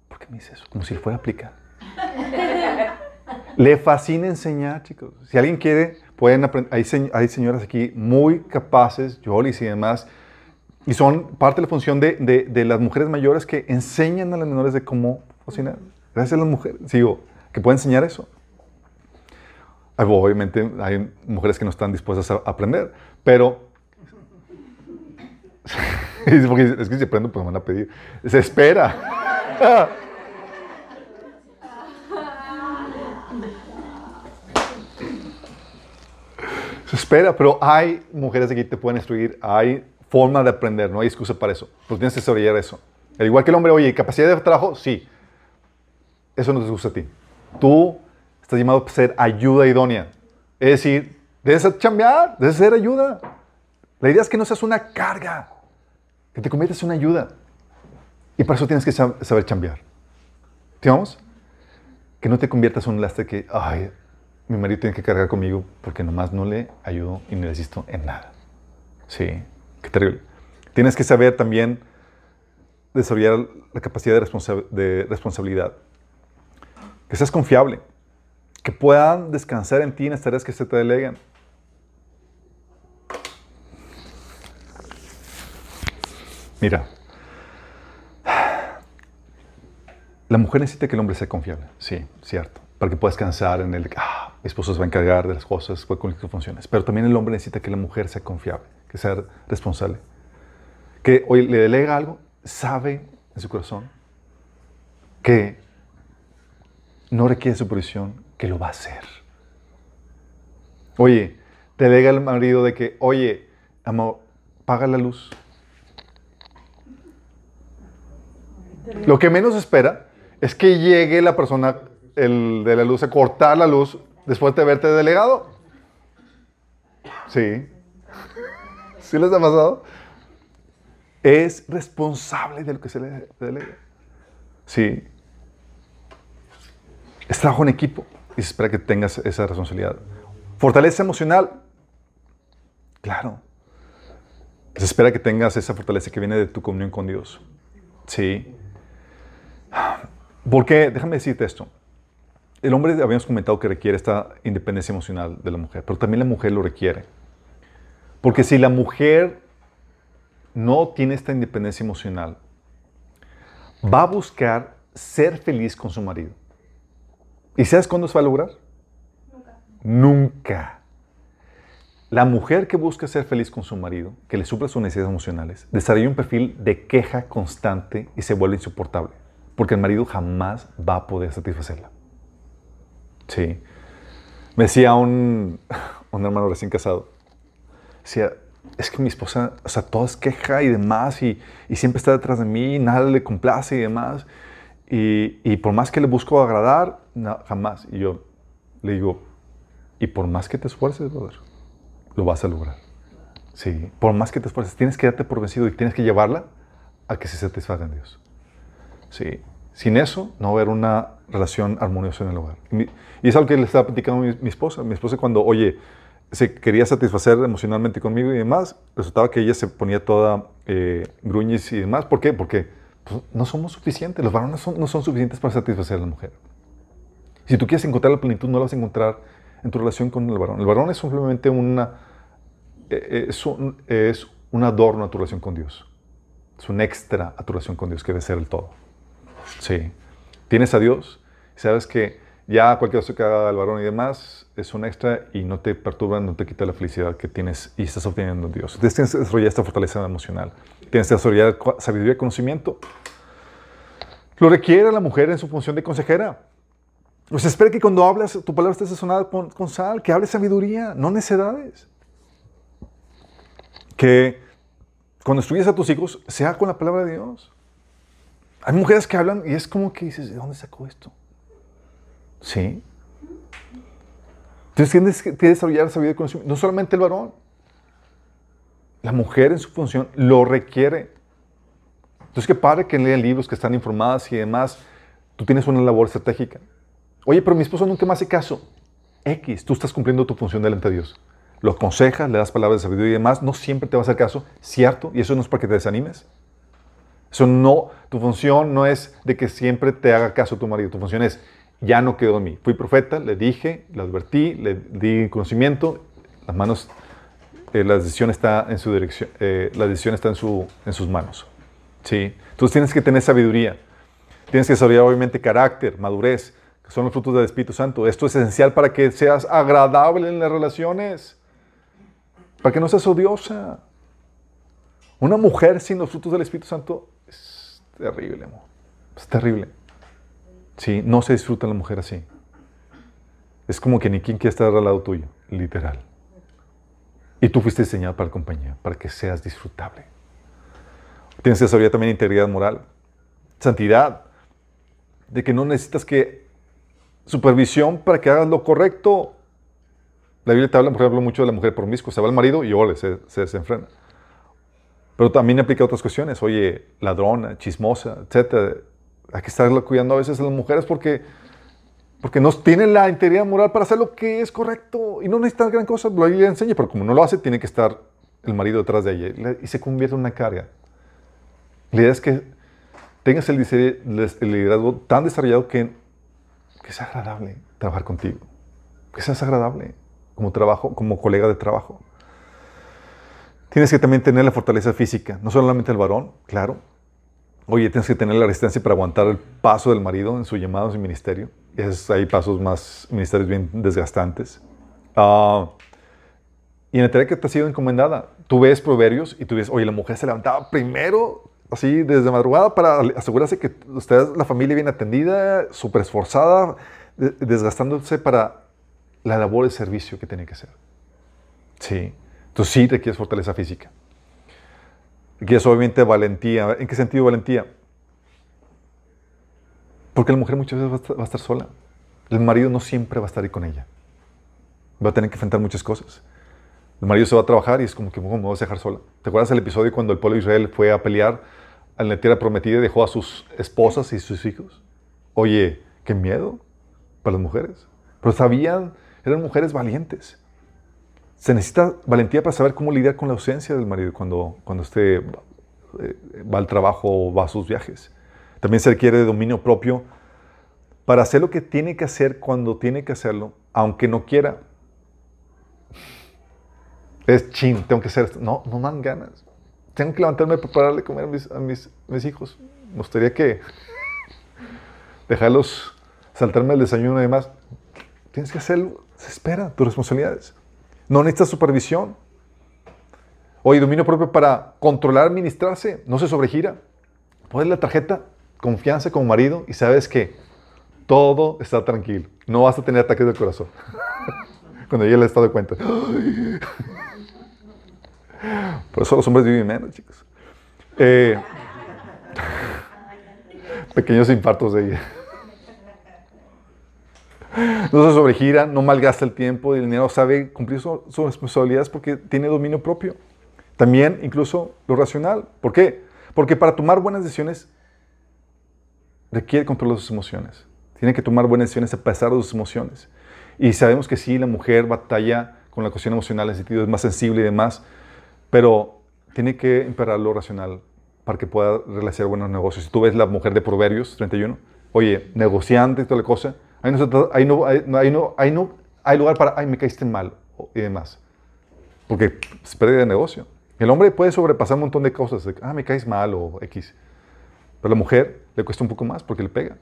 B: ¿por qué me dice eso? Como si fuera a aplicar. le fascina enseñar, chicos. Si alguien quiere, pueden aprender. Hay, se- hay señoras aquí muy capaces, Jolis y demás, y son parte de la función de, de- de las mujeres mayores que enseñan a las menores de cómo cocinar. Gracias a las mujeres, digo, que pueden enseñar eso. Obviamente hay mujeres que no están dispuestas a aprender, pero es, porque es que si aprendo, pues me van a pedir. Se espera. Se espera, pero hay mujeres que te pueden instruir, hay forma de aprender, no hay excusa para eso. Pero tienes que desarrollar eso. Al igual que el hombre, oye, capacidad de trabajo, sí. Eso no te gusta a ti. Tú estás llamado a ser ayuda idónea. Es decir, debes chambear, debes ser ayuda. La idea es que no seas una carga, que te conviertas en una ayuda. Y para eso tienes que sab- saber chambear. ¿Sí vamos? Que no te conviertas en un lastre que, ay, mi marido tiene que cargar conmigo porque nomás no le ayudo y no le asisto en nada. Sí, qué terrible. Tienes que saber también desarrollar la capacidad de, de responsabilidad. Que seas confiable. Que puedan descansar en ti en las tareas que se te delegan. Mira, la mujer necesita que el hombre sea confiable, sí, cierto, para que pueda descansar en el, ah, mi esposo se va a encargar de las cosas, cumplir sus funciones, pero también el hombre necesita que la mujer sea confiable, que sea responsable, que hoy le delega algo, sabe en su corazón que no requiere supervisión, que lo va a hacer. Oye, delega el marido de que, oye, amor, paga la luz. Lo que menos espera es que llegue la persona el de la luz a cortar la luz después de haberte delegado. Sí. ¿Sí les ha pasado? Es responsable de lo que se le delega. Sí. Es trabajo en equipo y se espera que tengas esa responsabilidad. Fortaleza emocional. Claro. Se espera que tengas esa fortaleza que viene de tu comunión con Dios. Sí. Porque, déjame decirte esto. El hombre, habíamos comentado que requiere esta independencia emocional de la mujer, pero también la mujer lo requiere. Porque si la mujer no tiene esta independencia emocional, va a buscar ser feliz con su marido. ¿Y sabes cuándo se va a lograr? Nunca. Nunca. La mujer que busca ser feliz con su marido, que le supla sus necesidades emocionales, desarrolla un perfil de queja constante y se vuelve insoportable, porque el marido jamás va a poder satisfacerla. Sí. Me decía un, un hermano recién casado, decía, es que mi esposa, o sea, todo es queja y demás, y, y siempre está detrás de mí, nada le complace y demás, y, y por más que le busco agradar, jamás. Y yo le digo, y por más que te esfuerces, brother, lo vas a lograr. Sí, por más que te esfuerces, tienes que darte por vencido y tienes que llevarla a que se satisfaga en Dios. Sí, sin eso no va a haber una relación armoniosa en el hogar. Y, es algo que le estaba platicando mi, mi esposa. Mi esposa cuando, oye, se quería satisfacer emocionalmente conmigo y demás, resultaba que ella se ponía toda eh, y demás. ¿Por qué? Porque pues, no somos suficientes. Los varones no son suficientes para satisfacer a la mujer. Si tú quieres encontrar la plenitud, no la vas a encontrar en tu relación con el varón. El varón es simplemente una, eh, es un, es un adorno a tu relación con Dios. Es un extra a tu relación con Dios que debe ser el todo. Sí. Tienes a Dios, sabes que ya cualquier cosa que haga el varón y demás es un extra y no te perturba, no te quita la felicidad que tienes y estás obteniendo en Dios. Entonces tienes que desarrollar esta fortaleza emocional. Tienes que desarrollar sabiduría y conocimiento. Lo requiere la mujer en su función de consejera. Pues espera que cuando hablas, tu palabra esté sazonada con, con sal, que hables sabiduría, no necedades. Que cuando estudies a tus hijos, sea con la palabra de Dios. Hay mujeres que hablan y es como que dices, ¿de dónde sacó esto? Sí. Entonces tienes que, desarrollar sabiduría y conocimiento. No solamente el varón. La mujer en su función lo requiere. Entonces, qué padre que lea libros, que están informadas y demás. Tú tienes una labor estratégica. Oye, pero mi esposo nunca me hace caso. X, tú estás cumpliendo tu función delante de Dios. Lo aconsejas, le das palabras de sabiduría y demás, no siempre te va a hacer caso, cierto, y eso no es para que te desanimes. Eso no, tu función no es de que siempre te haga caso tu marido, tu función es, ya no quedó en mí. Fui profeta, le dije, le advertí, le di conocimiento, las manos, eh, la decisión está en su dirección, eh, la decisión está en, su, en sus manos. ¿sí? Entonces tienes que tener sabiduría, tienes que desarrollar obviamente carácter, madurez, son los frutos del Espíritu Santo. Esto es esencial para que seas agradable en las relaciones, para que no seas odiosa. Una mujer sin los frutos del Espíritu Santo terrible, amor. Es terrible. Sí, no se disfruta la mujer así. Es como que ni quien quiere estar al lado tuyo, literal. Y tú fuiste diseñado para la compañía, para que seas disfrutable. Tienes que desarrollar también integridad moral, santidad, de que no necesitas que supervisión para que hagas lo correcto. La Biblia te habla, por ejemplo, mucho de la mujer promiscua. Se va el marido y ole, se, se desenfrena. Pero también aplica otras cuestiones. Oye, ladrona, chismosa, etc. Hay que estarla cuidando a veces a las mujeres porque, porque no tienen la integridad moral para hacer lo que es correcto. Y no necesitan gran cosa. La Biblia enseña, pero como no lo hace, tiene que estar el marido detrás de ella. Y se convierte en una carga. La idea es que tengas el liderazgo tan desarrollado que que sea agradable trabajar contigo, que seas agradable como trabajo, como colega de trabajo. Tienes que también tener la fortaleza física, no solamente el varón, claro. Oye, tienes que tener la resistencia para aguantar el paso del marido en su llamado, en su ministerio. Es, hay pasos más, ministerios bien desgastantes. Uh, y en la tarea que te ha sido encomendada, tú ves proverbios y tú ves, oye, la mujer se levantaba primero así desde madrugada para asegurarse que ustedes, la familia bien atendida, súper esforzada, desgastándose para la labor de servicio que tiene que hacer. Sí. Entonces sí requieres fortaleza física. Requieres obviamente valentía. ¿En qué sentido valentía? Porque la mujer muchas veces va a, estar, sola. El marido no siempre va a estar ahí con ella. Va a tener que enfrentar muchas cosas. El marido se va a trabajar y es como que, ¿cómo me a dejar sola? ¿Te acuerdas del episodio cuando el pueblo de Israel fue a pelear a la tierra prometida y dejó a sus esposas y sus hijos. Oye, qué miedo para las mujeres. Pero sabían, eran mujeres valientes. Se necesita valentía para saber cómo lidiar con la ausencia del marido cuando, cuando este eh, va al trabajo o va a sus viajes. También se requiere de dominio propio para hacer lo que tiene que hacer cuando tiene que hacerlo, aunque no quiera. Es chin, tengo que hacer esto. No, no me dan ganas. Tengo que levantarme y prepararle comer a mis, a mis, a mis hijos. Me gustaría que dejarlos saltarme el desayuno y demás. Tienes que hacerlo. Se espera, tus responsabilidades. No necesitas supervisión. Oye, dominio propio para controlar, administrarse. No se sobregira. Pones la tarjeta, confianza como marido y sabes que todo está tranquilo. No vas a tener ataques del corazón. Cuando ya le has dado cuenta. Por eso los hombres viven menos, chicos. Eh, pequeños infartos de ella. No se sobregira, no malgasta el tiempo y el dinero, sabe cumplir su- sus responsabilidades porque tiene dominio propio. También, incluso, lo racional. ¿Por qué? Porque para tomar buenas decisiones requiere control de sus emociones. Tiene que tomar buenas decisiones a pesar de sus emociones. Y sabemos que sí, la mujer batalla con la cuestión emocional, en el sentido es más sensible y demás, pero tiene que imperar lo racional para que pueda realizar buenos negocios. Si tú ves la mujer de Proverbios 31, oye, negociante y toda la cosa, ahí no, se hay lugar para, ay, me caíste mal y demás. Porque es pérdida de negocio. El hombre puede sobrepasar un montón de cosas, de, ah, me caes mal o X. Pero a la mujer le cuesta un poco más porque le pega.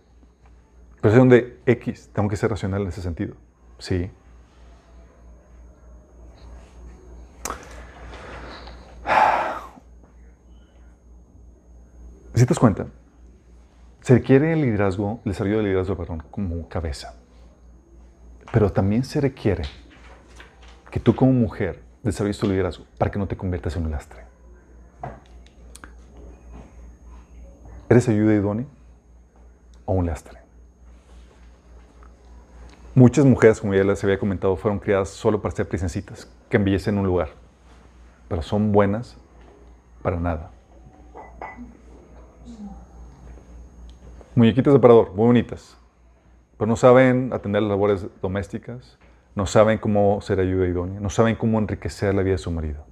B: Pero es donde X, tengo que ser racional en ese sentido. Sí. Si te das cuenta, se requiere el liderazgo, el desarrollo del liderazgo perdón, como cabeza. Pero también se requiere que tú como mujer desarrolles tu liderazgo para que no te conviertas en un lastre. ¿Eres ayuda idónea o un lastre? Muchas mujeres, como ya les había comentado, fueron criadas solo para ser princesitas, que embellecen un lugar, pero son buenas para nada. Muñequitas de parador, muy bonitas, pero no saben atender las labores domésticas, no saben cómo ser ayuda idónea, no saben cómo enriquecer la vida de su marido.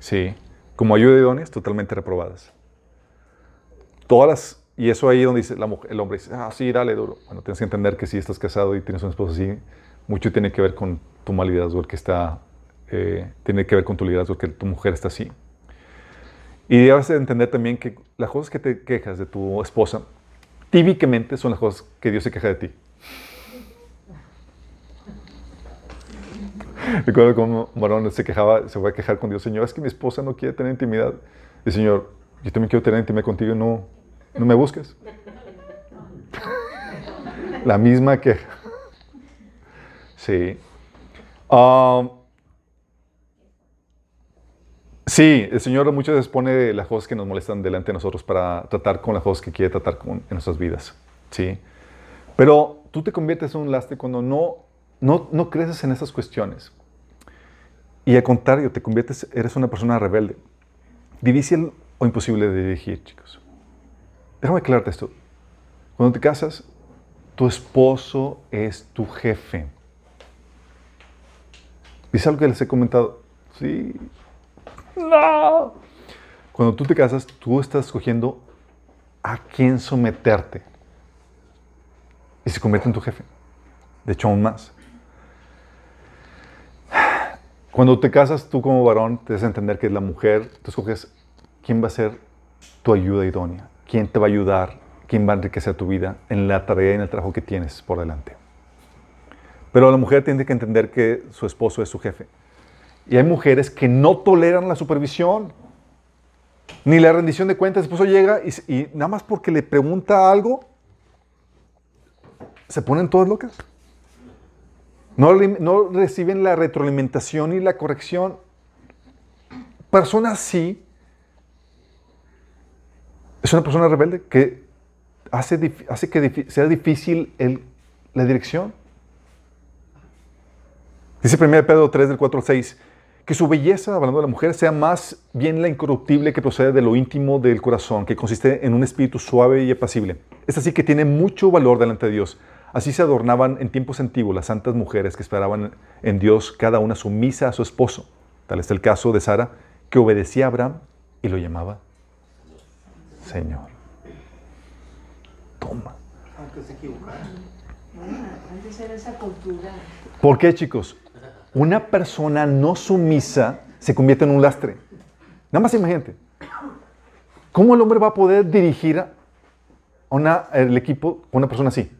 B: Sí, como ayuda idóneas, totalmente reprobadas. Todas las, y eso ahí donde dice la mujer, el hombre dice, ah, sí, dale duro. Bueno, tienes que entender que si estás casado y tienes un esposo así, mucho tiene que ver con tu mal liderazgo, el que está, eh, tiene que ver con tu liderazgo, que tu mujer está así. Y debes de entender también que las cosas que te quejas de tu esposa, típicamente son las cosas que Dios se queja de ti. Recuerdo como un varón se quejaba, se fue a quejar con Dios, Señor, es que mi esposa no quiere tener intimidad. Y Señor, yo también quiero tener intimidad contigo, no, no me busques. La misma queja. Sí. Um, sí, el Señor muchas veces pone las cosas que nos molestan delante de nosotros para tratar con las cosas que quiere tratar con, en nuestras vidas. Sí. Pero tú te conviertes en un lastre cuando no, no, no creces en esas cuestiones. Y al contrario, te conviertes, eres una persona rebelde. Difícil o imposible de dirigir, chicos. Déjame aclararte esto. Cuando te casas, tu esposo es tu jefe. ¿Dice algo que les he comentado? Sí. No. Cuando tú te casas, tú estás escogiendo a quién someterte. Y se convierte en tu jefe. De hecho, aún más. Cuando te casas, tú como varón, te debes entender que es la mujer, tú escoges quién va a ser tu ayuda idónea, quién te va a ayudar, quién va a enriquecer tu vida en la tarea y en el trabajo que tienes por delante. Pero la mujer tiene que entender que su esposo es su jefe. Y hay mujeres que no toleran la supervisión, ni la rendición de cuentas. El esposo llega y, nada más porque le pregunta algo, se ponen todas locas. No, no reciben la retroalimentación y la corrección. Persona así es una persona rebelde que hace, que sea difícil la dirección. Dice 1 Pedro 3 del 4 al 6 que su belleza, hablando de la mujer, sea más bien la incorruptible que procede de lo íntimo del corazón, que consiste en un espíritu suave y apacible. Es así que tiene mucho valor delante de Dios. Así se adornaban en tiempos antiguos las santas mujeres que esperaban en Dios, cada una sumisa a su esposo. Tal es el caso de Sara, que obedecía a Abraham y lo llamaba Señor. Toma.
F: Aunque se
D: antes era esa cultura.
B: ¿Por qué, chicos? Una persona no sumisa se convierte en un lastre. Nada más imagínate. ¿Cómo el hombre va a poder dirigir a una, el equipo a una persona así?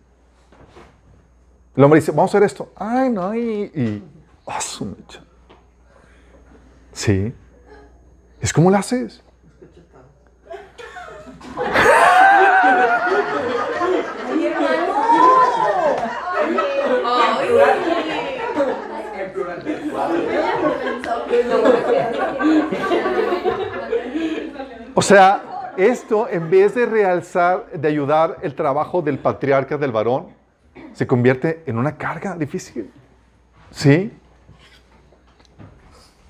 B: El hombre dice, vamos a hacer esto. Ay, no, y... y ¡Ah, su! Sí. Es como lo haces. O sea, esto en vez de realzar, de ayudar el trabajo del patriarca, del varón, se convierte en una carga difícil. ¿Sí?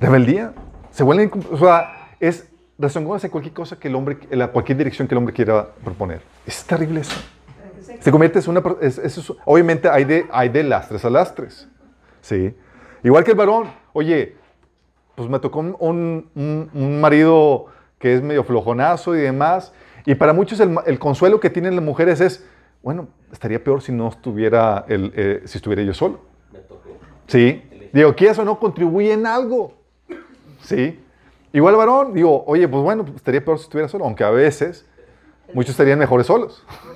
B: Rebeldía. Se vuelve, o sea, es rezongónase cualquier cosa que el hombre, la- cualquier dirección que el hombre quiera proponer. Es terrible eso. Se convierte en una... es- es- obviamente hay de, hay de lastres a lastres. ¿Sí? Igual que el varón. Oye, pues me tocó un, un- marido que es medio flojonazo y demás. Y para muchos el, consuelo que tienen las mujeres es, bueno, estaría peor si no estuviera, el, eh, si estuviera yo solo. Sí. Digo, ¿quieres o no contribuye en algo? Sí. Igual el varón, digo, oye, pues bueno, pues estaría peor si estuviera solo, aunque a veces muchos estarían mejores solos.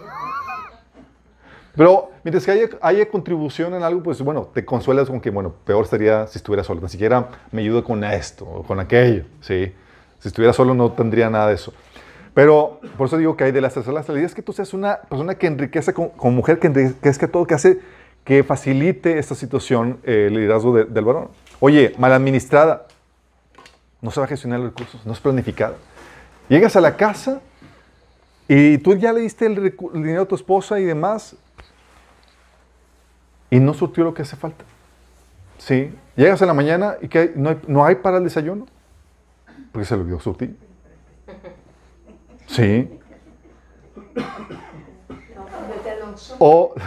B: Pero mientras que haya, haya contribución en algo, pues bueno, te consuelas con que, bueno, peor estaría si estuviera solo. Ni siquiera me ayuda con esto o con aquello, ¿sí? Si estuviera solo no tendría nada de eso. Pero por eso digo que hay de las terceras. La idea es que tú seas una persona que enriquece como, mujer, que enriquezca todo, que hace que facilite esta situación eh, el liderazgo de- del varón. Oye, mal administrada, no sabe gestionar los recursos, no es planificada. Llegas a la casa y tú ya le diste el, el dinero a tu esposa y demás, y no surtió lo que hace falta. Sí. Llegas en la mañana y que no, hay, no hay para el desayuno, porque se lo dio surtir. Sí. O.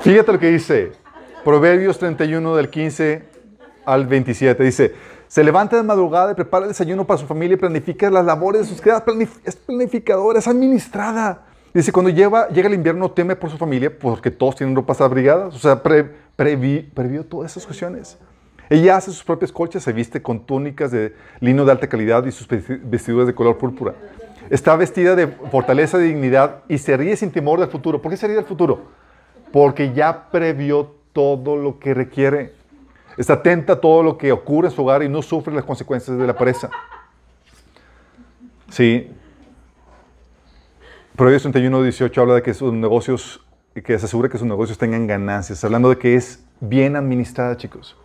B: Fíjate lo que dice. Proverbios 31 del 15 al 27. Dice, se levanta de madrugada y prepara el desayuno para su familia y planifica las labores de sus criadas. Es planificadora, es administrada. Dice, cuando llega el invierno teme por su familia porque todos tienen ropas abrigadas. O sea, pre- previ- previó todas esas cuestiones. Ella hace sus propias colchas, se viste con túnicas de lino de alta calidad y sus vesti- vestiduras de color púrpura. Está vestida de fortaleza, de dignidad y se ríe sin temor del futuro. ¿Por qué se ríe del futuro? Porque ya previó todo lo que requiere. Está atenta a todo lo que ocurre en su hogar y no sufre las consecuencias de la presa. Sí. Proverbios 31, 18 habla de que sus negocios, que se asegure que sus negocios tengan ganancias. Hablando de que es bien administrada, chicos.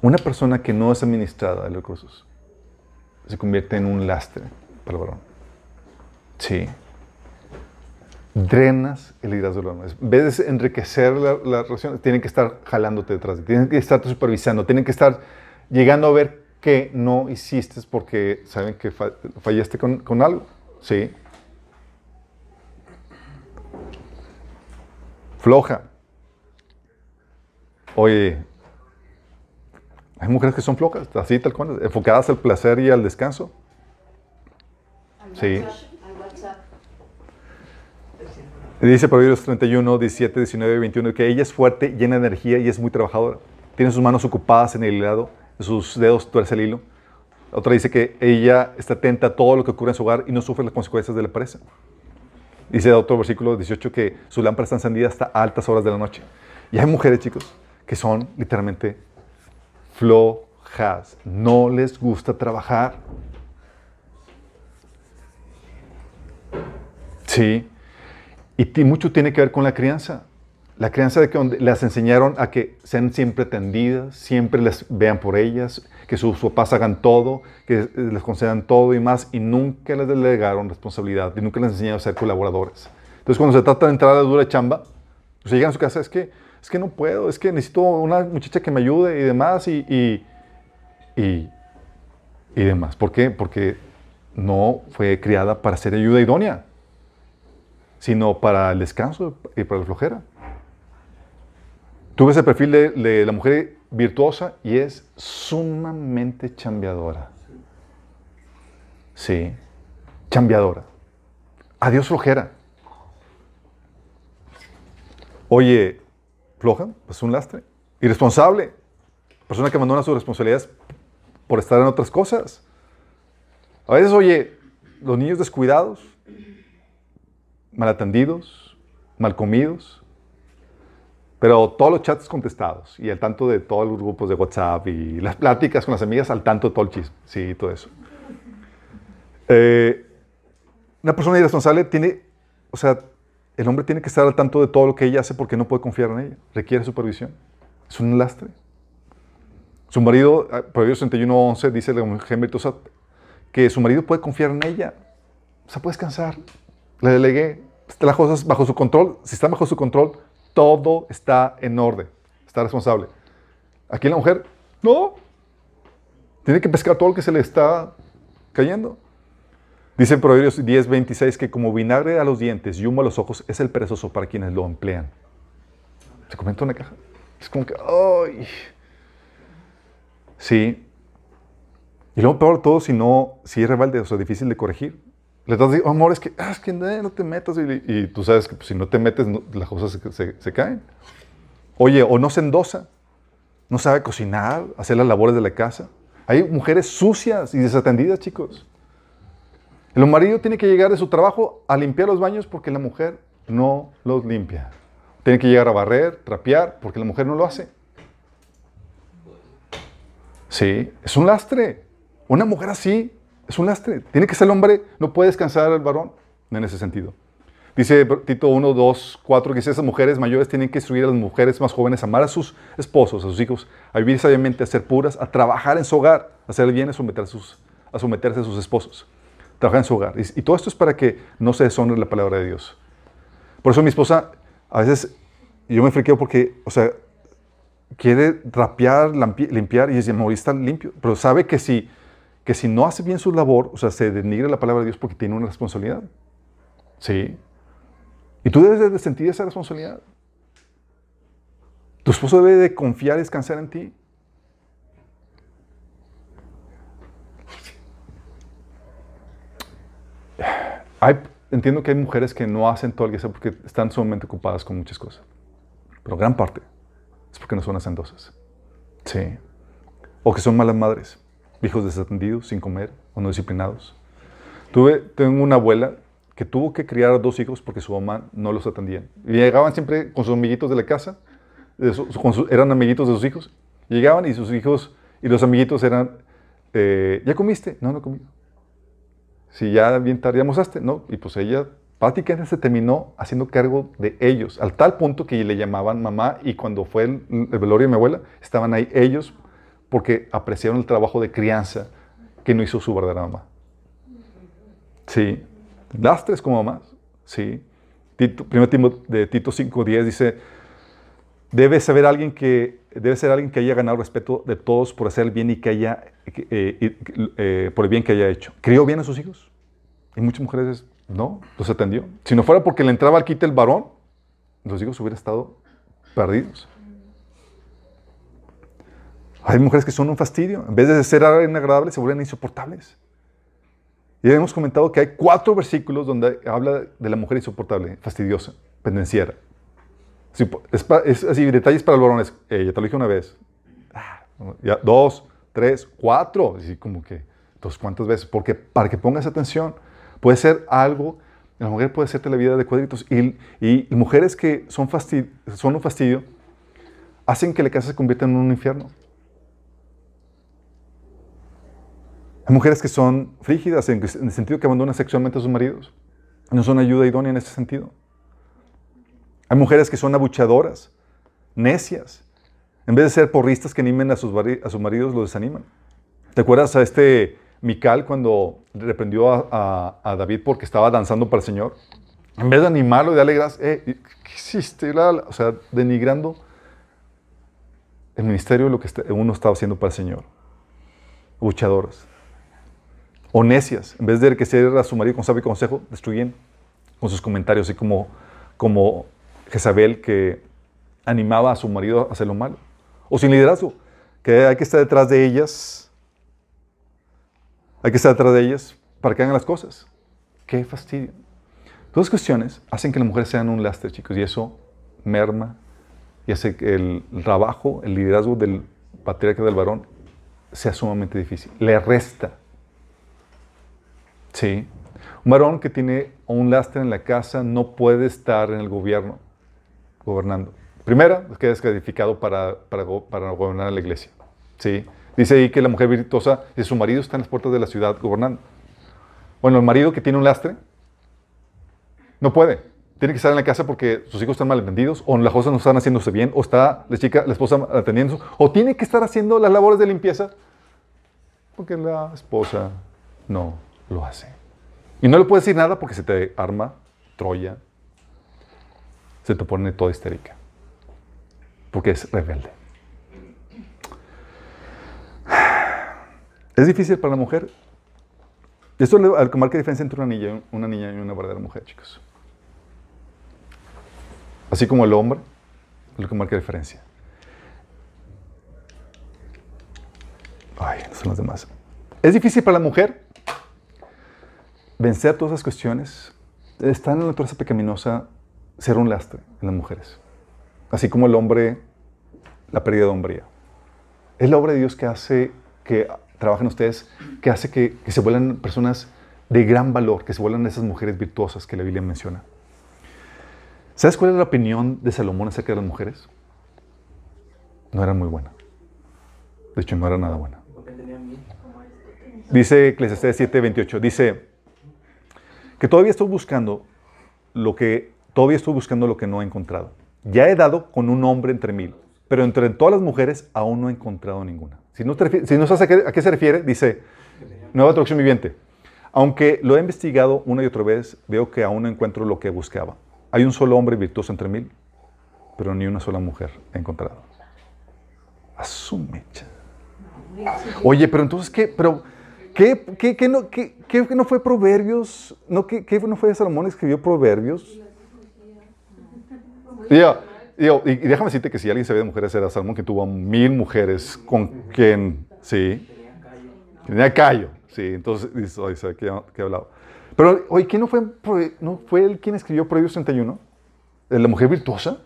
B: Una persona que no es administrada de recursos se convierte en un lastre para el varón. Sí. Drenas el liderazgo del varón. En vez de enriquecer la, la relación, tienen que estar jalándote detrás, tienen que estar supervisando, tienen que estar llegando a ver que no hiciste porque saben que fa- fallaste con, con algo. Sí. Floja. Oye, hay mujeres que son flojas, así tal cual, enfocadas al placer y al descanso. Sí. Dice Proverbios 31, 17, 19 y 21 que ella es fuerte, llena de energía y es muy trabajadora. Tiene sus manos ocupadas en el hilado, sus dedos tuerce el hilo. Otra dice que ella está atenta a todo lo que ocurre en su hogar y no sufre las consecuencias de la pereza. Dice otro versículo 18 que su lámpara está encendida hasta altas horas de la noche. Y hay mujeres, chicos, que son literalmente flojas. No les gusta trabajar. Sí. Y mucho tiene que ver con la crianza. La crianza de que las enseñaron a que sean siempre atendidas, siempre les vean por ellas, que sus papás hagan todo, que les concedan todo y más, y nunca les delegaron responsabilidad, y nunca les enseñaron a ser colaboradores. Entonces, cuando se trata de entrar a la dura chamba, pues llegan a su casa, es que, es que no puedo, es que necesito una muchacha que me ayude y demás, y, y, y, y demás. ¿Por qué? Porque no fue criada para ser ayuda idónea, sino para el descanso y para la flojera. Tú ves el perfil de, la mujer virtuosa y es sumamente chambeadora. Sí, chambeadora. Adiós flojera. Oye, floja, pues un lastre. Irresponsable. Persona que abandona sus responsabilidades por estar en otras cosas. A veces, oye, los niños descuidados, mal atendidos, mal comidos, pero todos los chats contestados y al tanto de todos los grupos de WhatsApp y las pláticas con las amigas al tanto de todo el chisme. Sí, todo eso. Eh, una persona irresponsable tiene, o sea, el hombre tiene que estar al tanto de todo lo que ella hace porque no puede confiar en ella. Requiere supervisión. Es un lastre. Su marido, ah, Proverbios 61.11 dice la mujer virtuosa que su marido puede confiar en ella. O sea, puede descansar. Le delegué. Las cosas bajo su control. Si están bajo su control, todo está en orden. Está responsable. Aquí la mujer, no. Tiene que pescar todo lo que se le está cayendo. Dice Proverbios 10.26 que como vinagre a los dientes y humo a los ojos es el perezoso para quienes lo emplean. Se comenta una caja. Es como que, ¡ay! Sí. Y luego peor todo si no, si es rebelde, o sea, difícil de corregir. Le estás diciendo, amor, es que, ah, es que no, te metas. Y, tú sabes que pues, si no te metes, las cosas se, se, se, caen. Oye, o no se endosa. No sabe cocinar, hacer las labores de la casa. Hay mujeres sucias y desatendidas, chicos. El marido tiene que llegar de su trabajo a limpiar los baños porque la mujer no los limpia. Tiene que llegar a barrer, trapear, porque la mujer no lo hace. Sí, es un lastre. Una mujer así es un lastre. Tiene que ser el hombre, no puede descansar el varón en ese sentido. Dice Tito 1, 2, 4 que dice, esas mujeres mayores tienen que instruir a las mujeres más jóvenes a amar a sus esposos, a sus hijos, a vivir sabiamente, a ser puras, a trabajar en su hogar, a hacer el bien, a, someterse a sus esposos, trabajar en su hogar. Y, todo esto es para que no se deshonre la palabra de Dios. Por eso mi esposa, a veces, yo me friqueo porque, o sea, quiere rapear, limpiar y dice, amor, está limpio. Pero sabe que si, que si no hace bien su labor, o sea, se denigra la palabra de Dios porque tiene una responsabilidad. Sí. Y tú debes de sentir esa responsabilidad. Tu esposo debe de confiar y descansar en ti. Hay, entiendo que hay mujeres que no hacen todo el que sea porque están sumamente ocupadas con muchas cosas. Pero gran parte es porque no son hacendosas. Sí. O que son malas madres, hijos desatendidos, sin comer, o no disciplinados. Tuve, tengo una abuela que tuvo que criar a dos hijos porque su mamá no los atendía. Y llegaban siempre con sus amiguitos de la casa, eran amiguitos de sus hijos. Llegaban y sus hijos y los amiguitos eran, eh, ¿ya comiste? No, no comido. Si ya bien tarde, ¿ya? No. Y pues ella prácticamente se terminó haciendo cargo de ellos, al tal punto que le llamaban mamá y cuando fue el, el velorio de mi abuela, estaban ahí ellos porque apreciaron el trabajo de crianza que no hizo su verdadera mamá. Sí, lastres como mamás, sí. Tito, primer tiempo de Tito 5.10 dice, debe saber alguien que debe ser alguien que haya ganado respeto de todos por hacer el bien y que haya eh, eh, por el bien que haya hecho. ¿Crió bien a sus hijos? Y muchas mujeres no, los atendió. Si no fuera porque le entraba al quite el varón, los hijos hubieran estado perdidos. Hay mujeres que son un fastidio. En vez de ser agradables, se vuelven insoportables. Y hemos comentado que hay cuatro versículos donde habla de la mujer insoportable, fastidiosa, pendenciera. Es, es así, detalles para los varones. Eh, ya te lo dije una vez. Ah, ya, dos, tres, cuatro. Así como que, entonces, ¿cuántas veces? Porque para que pongas atención, puede ser algo, la mujer puede hacerte la vida de cuadritos. Y, y mujeres que son, fastid, son un fastidio, hacen que la casa se convierta en un infierno. Hay mujeres que son frígidas en, el sentido que abandonan sexualmente a sus maridos. No son ayuda idónea en ese sentido. Hay mujeres que son abuchadoras, necias. En vez de ser porristas que animen a sus, a sus maridos, los desaniman. ¿Te acuerdas a este Mical cuando reprendió a, a, a, David porque estaba danzando para el Señor? En vez de animarlo y darle gracias, eh, ¿qué hiciste? O sea, denigrando el ministerio de lo que está- uno estaba haciendo para el Señor. Luchadoras. O necias. En vez de que se a su marido con sabio consejo, destruyen con sus comentarios, así como, como Jezabel que animaba a su marido a hacer lo malo. O sin liderazgo, que hay que estar detrás de ellas. Hay que estar detrás de ellas para que hagan las cosas. Qué fastidio. Todas cuestiones hacen que las mujeres sean un lastre, chicos, y eso merma y hace que el trabajo, el liderazgo del patriarca del varón sea sumamente difícil. Le resta. Sí. Un varón que tiene un lastre en la casa no puede estar en el gobierno, gobernando. Primera, es que es calificado para, para, go- para gobernar la iglesia. Sí. Dice ahí que la mujer virtuosa, y su marido está en las puertas de la ciudad gobernando. Bueno, el marido que tiene un lastre, no puede. Tiene que estar en la casa porque sus hijos están malentendidos, o las cosas no están haciéndose bien, o está la chica, la esposa atendiendo, o tiene que estar haciendo las labores de limpieza porque la esposa no lo hace. Y no le puedes decir nada porque se te arma Troya, se te pone toda histérica, porque es rebelde. Es difícil para la mujer. Esto es lo que marca diferencia entre una niña, una niña y una verdadera mujer, chicos. Así como el hombre, es lo que marca diferencia. Ay, son los demás. Es difícil para la mujer vencer todas esas cuestiones. Está en la naturaleza pecaminosa ser un lastre en las mujeres. Así como el hombre, la pérdida de hombría. Es la obra de Dios que hace que trabajen ustedes, que hace que, que se vuelvan personas de gran valor, que se vuelvan esas mujeres virtuosas que la Biblia menciona. ¿Sabes cuál es la opinión de Salomón acerca de las mujeres? No era muy buena. De hecho, no era nada buena. Dice Eclesiastés 7:28, dice que todavía estoy buscando lo que todavía estoy buscando lo que no he encontrado. Ya he dado con un hombre entre mil, pero entre todas las mujeres aún no he encontrado ninguna. Si no, te si no sabes a qué, a qué se refiere, dice Nueva Traducción Viviente. Aunque lo he investigado una y otra vez, veo que aún no encuentro lo que buscaba. Hay un solo hombre virtuoso entre mil, pero ni una sola mujer he encontrado. A su mecha. Oye, pero entonces, ¿qué? Pero, ¿qué, qué, qué no, qué, qué no fue Proverbios? ¿No, qué, qué no fue Salomón que escribió Proverbios? Y, yo- y yo- y- y déjame decirte que si alguien sabía de mujeres era Salomón, que tuvo mil mujeres con quien, sí, tenía callo, sí, entonces, dice, oye, ¿sabe qué, qué he hablado? Pero, oye, ¿quién no fue, no fue él quien escribió Proverbios 31? ¿De ¿La mujer virtuosa?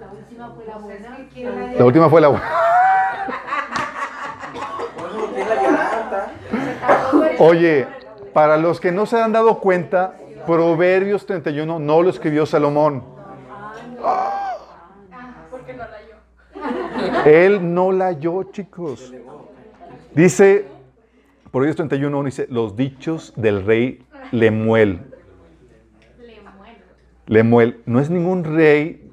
E: La última fue la buena.
B: La última fue la buena. Oye, para los que no se han dado cuenta, Proverbios 31 no lo escribió Salomón.
C: No la.
B: Él no la halló, chicos. Dice, Proverbios 31 dice, los dichos del rey Lemuel. Lemuel no es ningún rey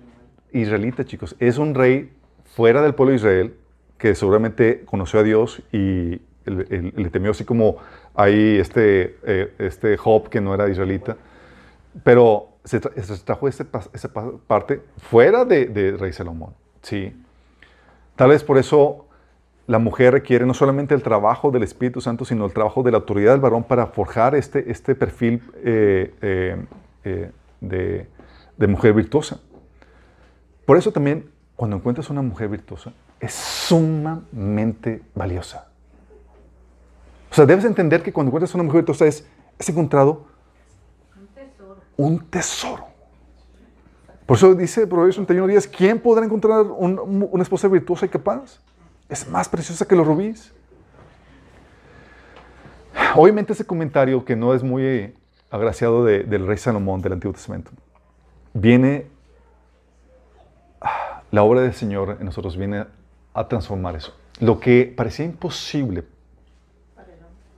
B: israelita, chicos. Es un rey fuera del pueblo de Israel que seguramente conoció a Dios y el- le temió, así como hay este, eh, este Job que no era israelita. Pero se, tra- se trajo ese esa pa- parte fuera de, de rey Salomón. Sí. Tal vez por eso la mujer requiere no solamente el trabajo del Espíritu Santo, sino el trabajo de la autoridad del varón para forjar este, este perfil eh, eh, eh, de, de mujer virtuosa. Por eso también, cuando encuentras una mujer virtuosa, es sumamente valiosa. O sea, debes entender que cuando encuentras una mujer virtuosa es, es encontrado
E: Un tesoro.
B: un tesoro. Por eso dice Proverbios 31 días, ¿quién podrá encontrar un- una esposa virtuosa y capaz? Es más preciosa que los rubíes. Obviamente ese comentario, que no es muy eh, agraciado de- del rey Salomón del Antiguo Testamento, viene, ah, la obra del Señor en nosotros viene a transformar eso. Lo que parecía imposible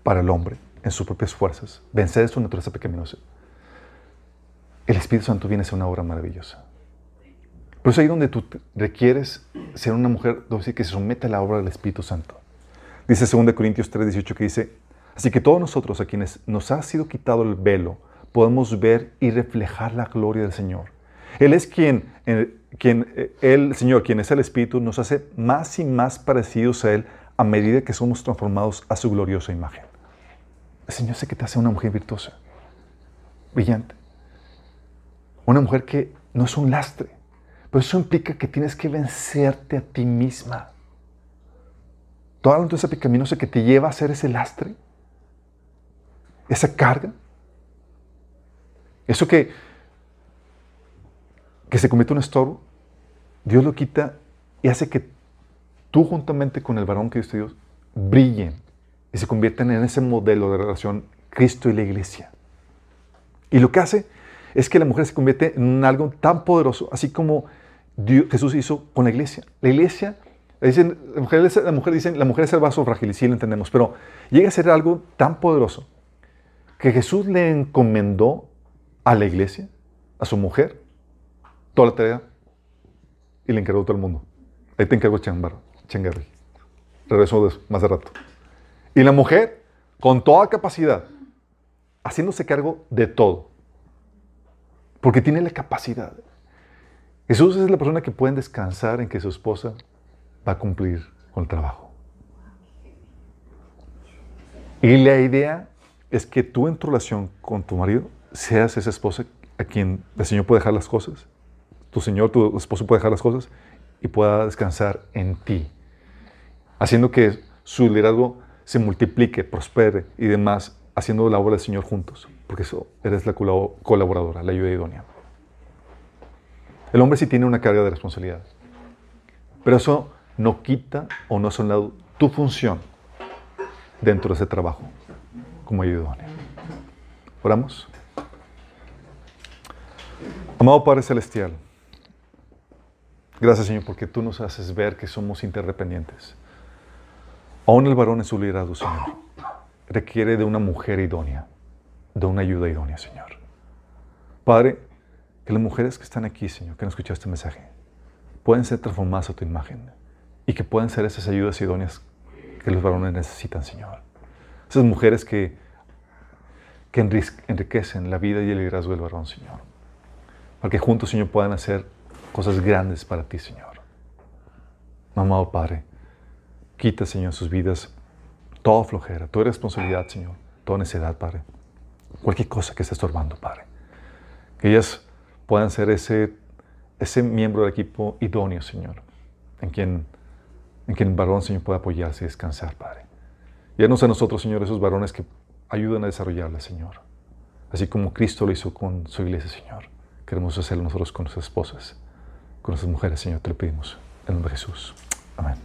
B: para el hombre en sus propias fuerzas, vencer su naturaleza pecaminosa, el Espíritu Santo viene a ser una obra maravillosa. Por eso ahí donde tú requieres ser una mujer decir, que se somete a la obra del Espíritu Santo. Dice 2 Corintios 3, 18 que dice, así que todos nosotros a quienes nos ha sido quitado el velo, podemos ver y reflejar la gloria del Señor. Él es quien, eh, quien eh, el Señor, quien es el Espíritu, nos hace más y más parecidos a Él a medida que somos transformados a su gloriosa imagen. El Señor sé que te hace una mujer virtuosa, brillante. Una mujer que no es un lastre, pero eso implica que tienes que vencerte a ti misma. Todo ese pecaminoso que te lleva a ser ese lastre, esa carga, eso que, que se en un estorbo, Dios lo quita y hace que tú juntamente con el varón que Dios te dio brillen y se convierten en ese modelo de relación Cristo y la iglesia. Y lo que hace es que la mujer se convierte en algo tan poderoso, así como Jesús hizo con la iglesia. La iglesia, dicen, la, mujer, la mujer dicen, la mujer es el vaso frágil, y sí lo entendemos, pero llega a ser algo tan poderoso que Jesús le encomendó a la iglesia, a su mujer, toda la tarea y le encargó a todo el mundo. Ahí te encargo Changarri. Regreso más de rato. Y la mujer, con toda capacidad, haciéndose cargo de todo. Porque tiene la capacidad. Jesús es la persona que puede descansar en que su esposa va a cumplir con el trabajo. Y la idea es que tú en tu relación con tu marido seas esa esposa a quien el Señor puede dejar las cosas. Tu Señor, tu esposo puede dejar las cosas y pueda descansar en ti. Haciendo que su liderazgo se multiplique, prospere y demás, haciendo la obra del Señor juntos. Porque eso eres la colaboradora, la ayuda idónea. El hombre sí tiene una carga de responsabilidad. Pero eso no quita o no lado tu función dentro de ese trabajo como ayuda idónea. Oramos. Amado Padre Celestial, gracias Señor porque tú nos haces ver que somos interdependientes. Aún el varón en su liderazgo, Señor, requiere de una mujer idónea, de una ayuda idónea, Señor. Padre, que las mujeres que están aquí, Señor, que han escuchado este mensaje, pueden ser transformadas a tu imagen y que puedan ser esas ayudas idóneas que los varones necesitan, Señor. Esas mujeres que, que enriquecen la vida y el liderazgo del varón, Señor. Para que juntos, Señor, puedan hacer cosas grandes para ti, Señor. Amado Padre, quita, Señor, sus vidas toda flojera, toda responsabilidad, Señor, toda necedad, Padre. Cualquier cosa que esté estorbando, Padre. Que ellas puedan ser ese, ese miembro del equipo idóneo, Señor, en quien, en quien el varón, Señor, pueda apoyarse y descansar, Padre. Y a nosotros, Señor, esos varones que ayudan a desarrollarla, Señor. Así como Cristo lo hizo con su iglesia, Señor. Queremos hacerlo nosotros con nuestras esposas, con nuestras mujeres, Señor, te lo pedimos. En el nombre de Jesús. Amén.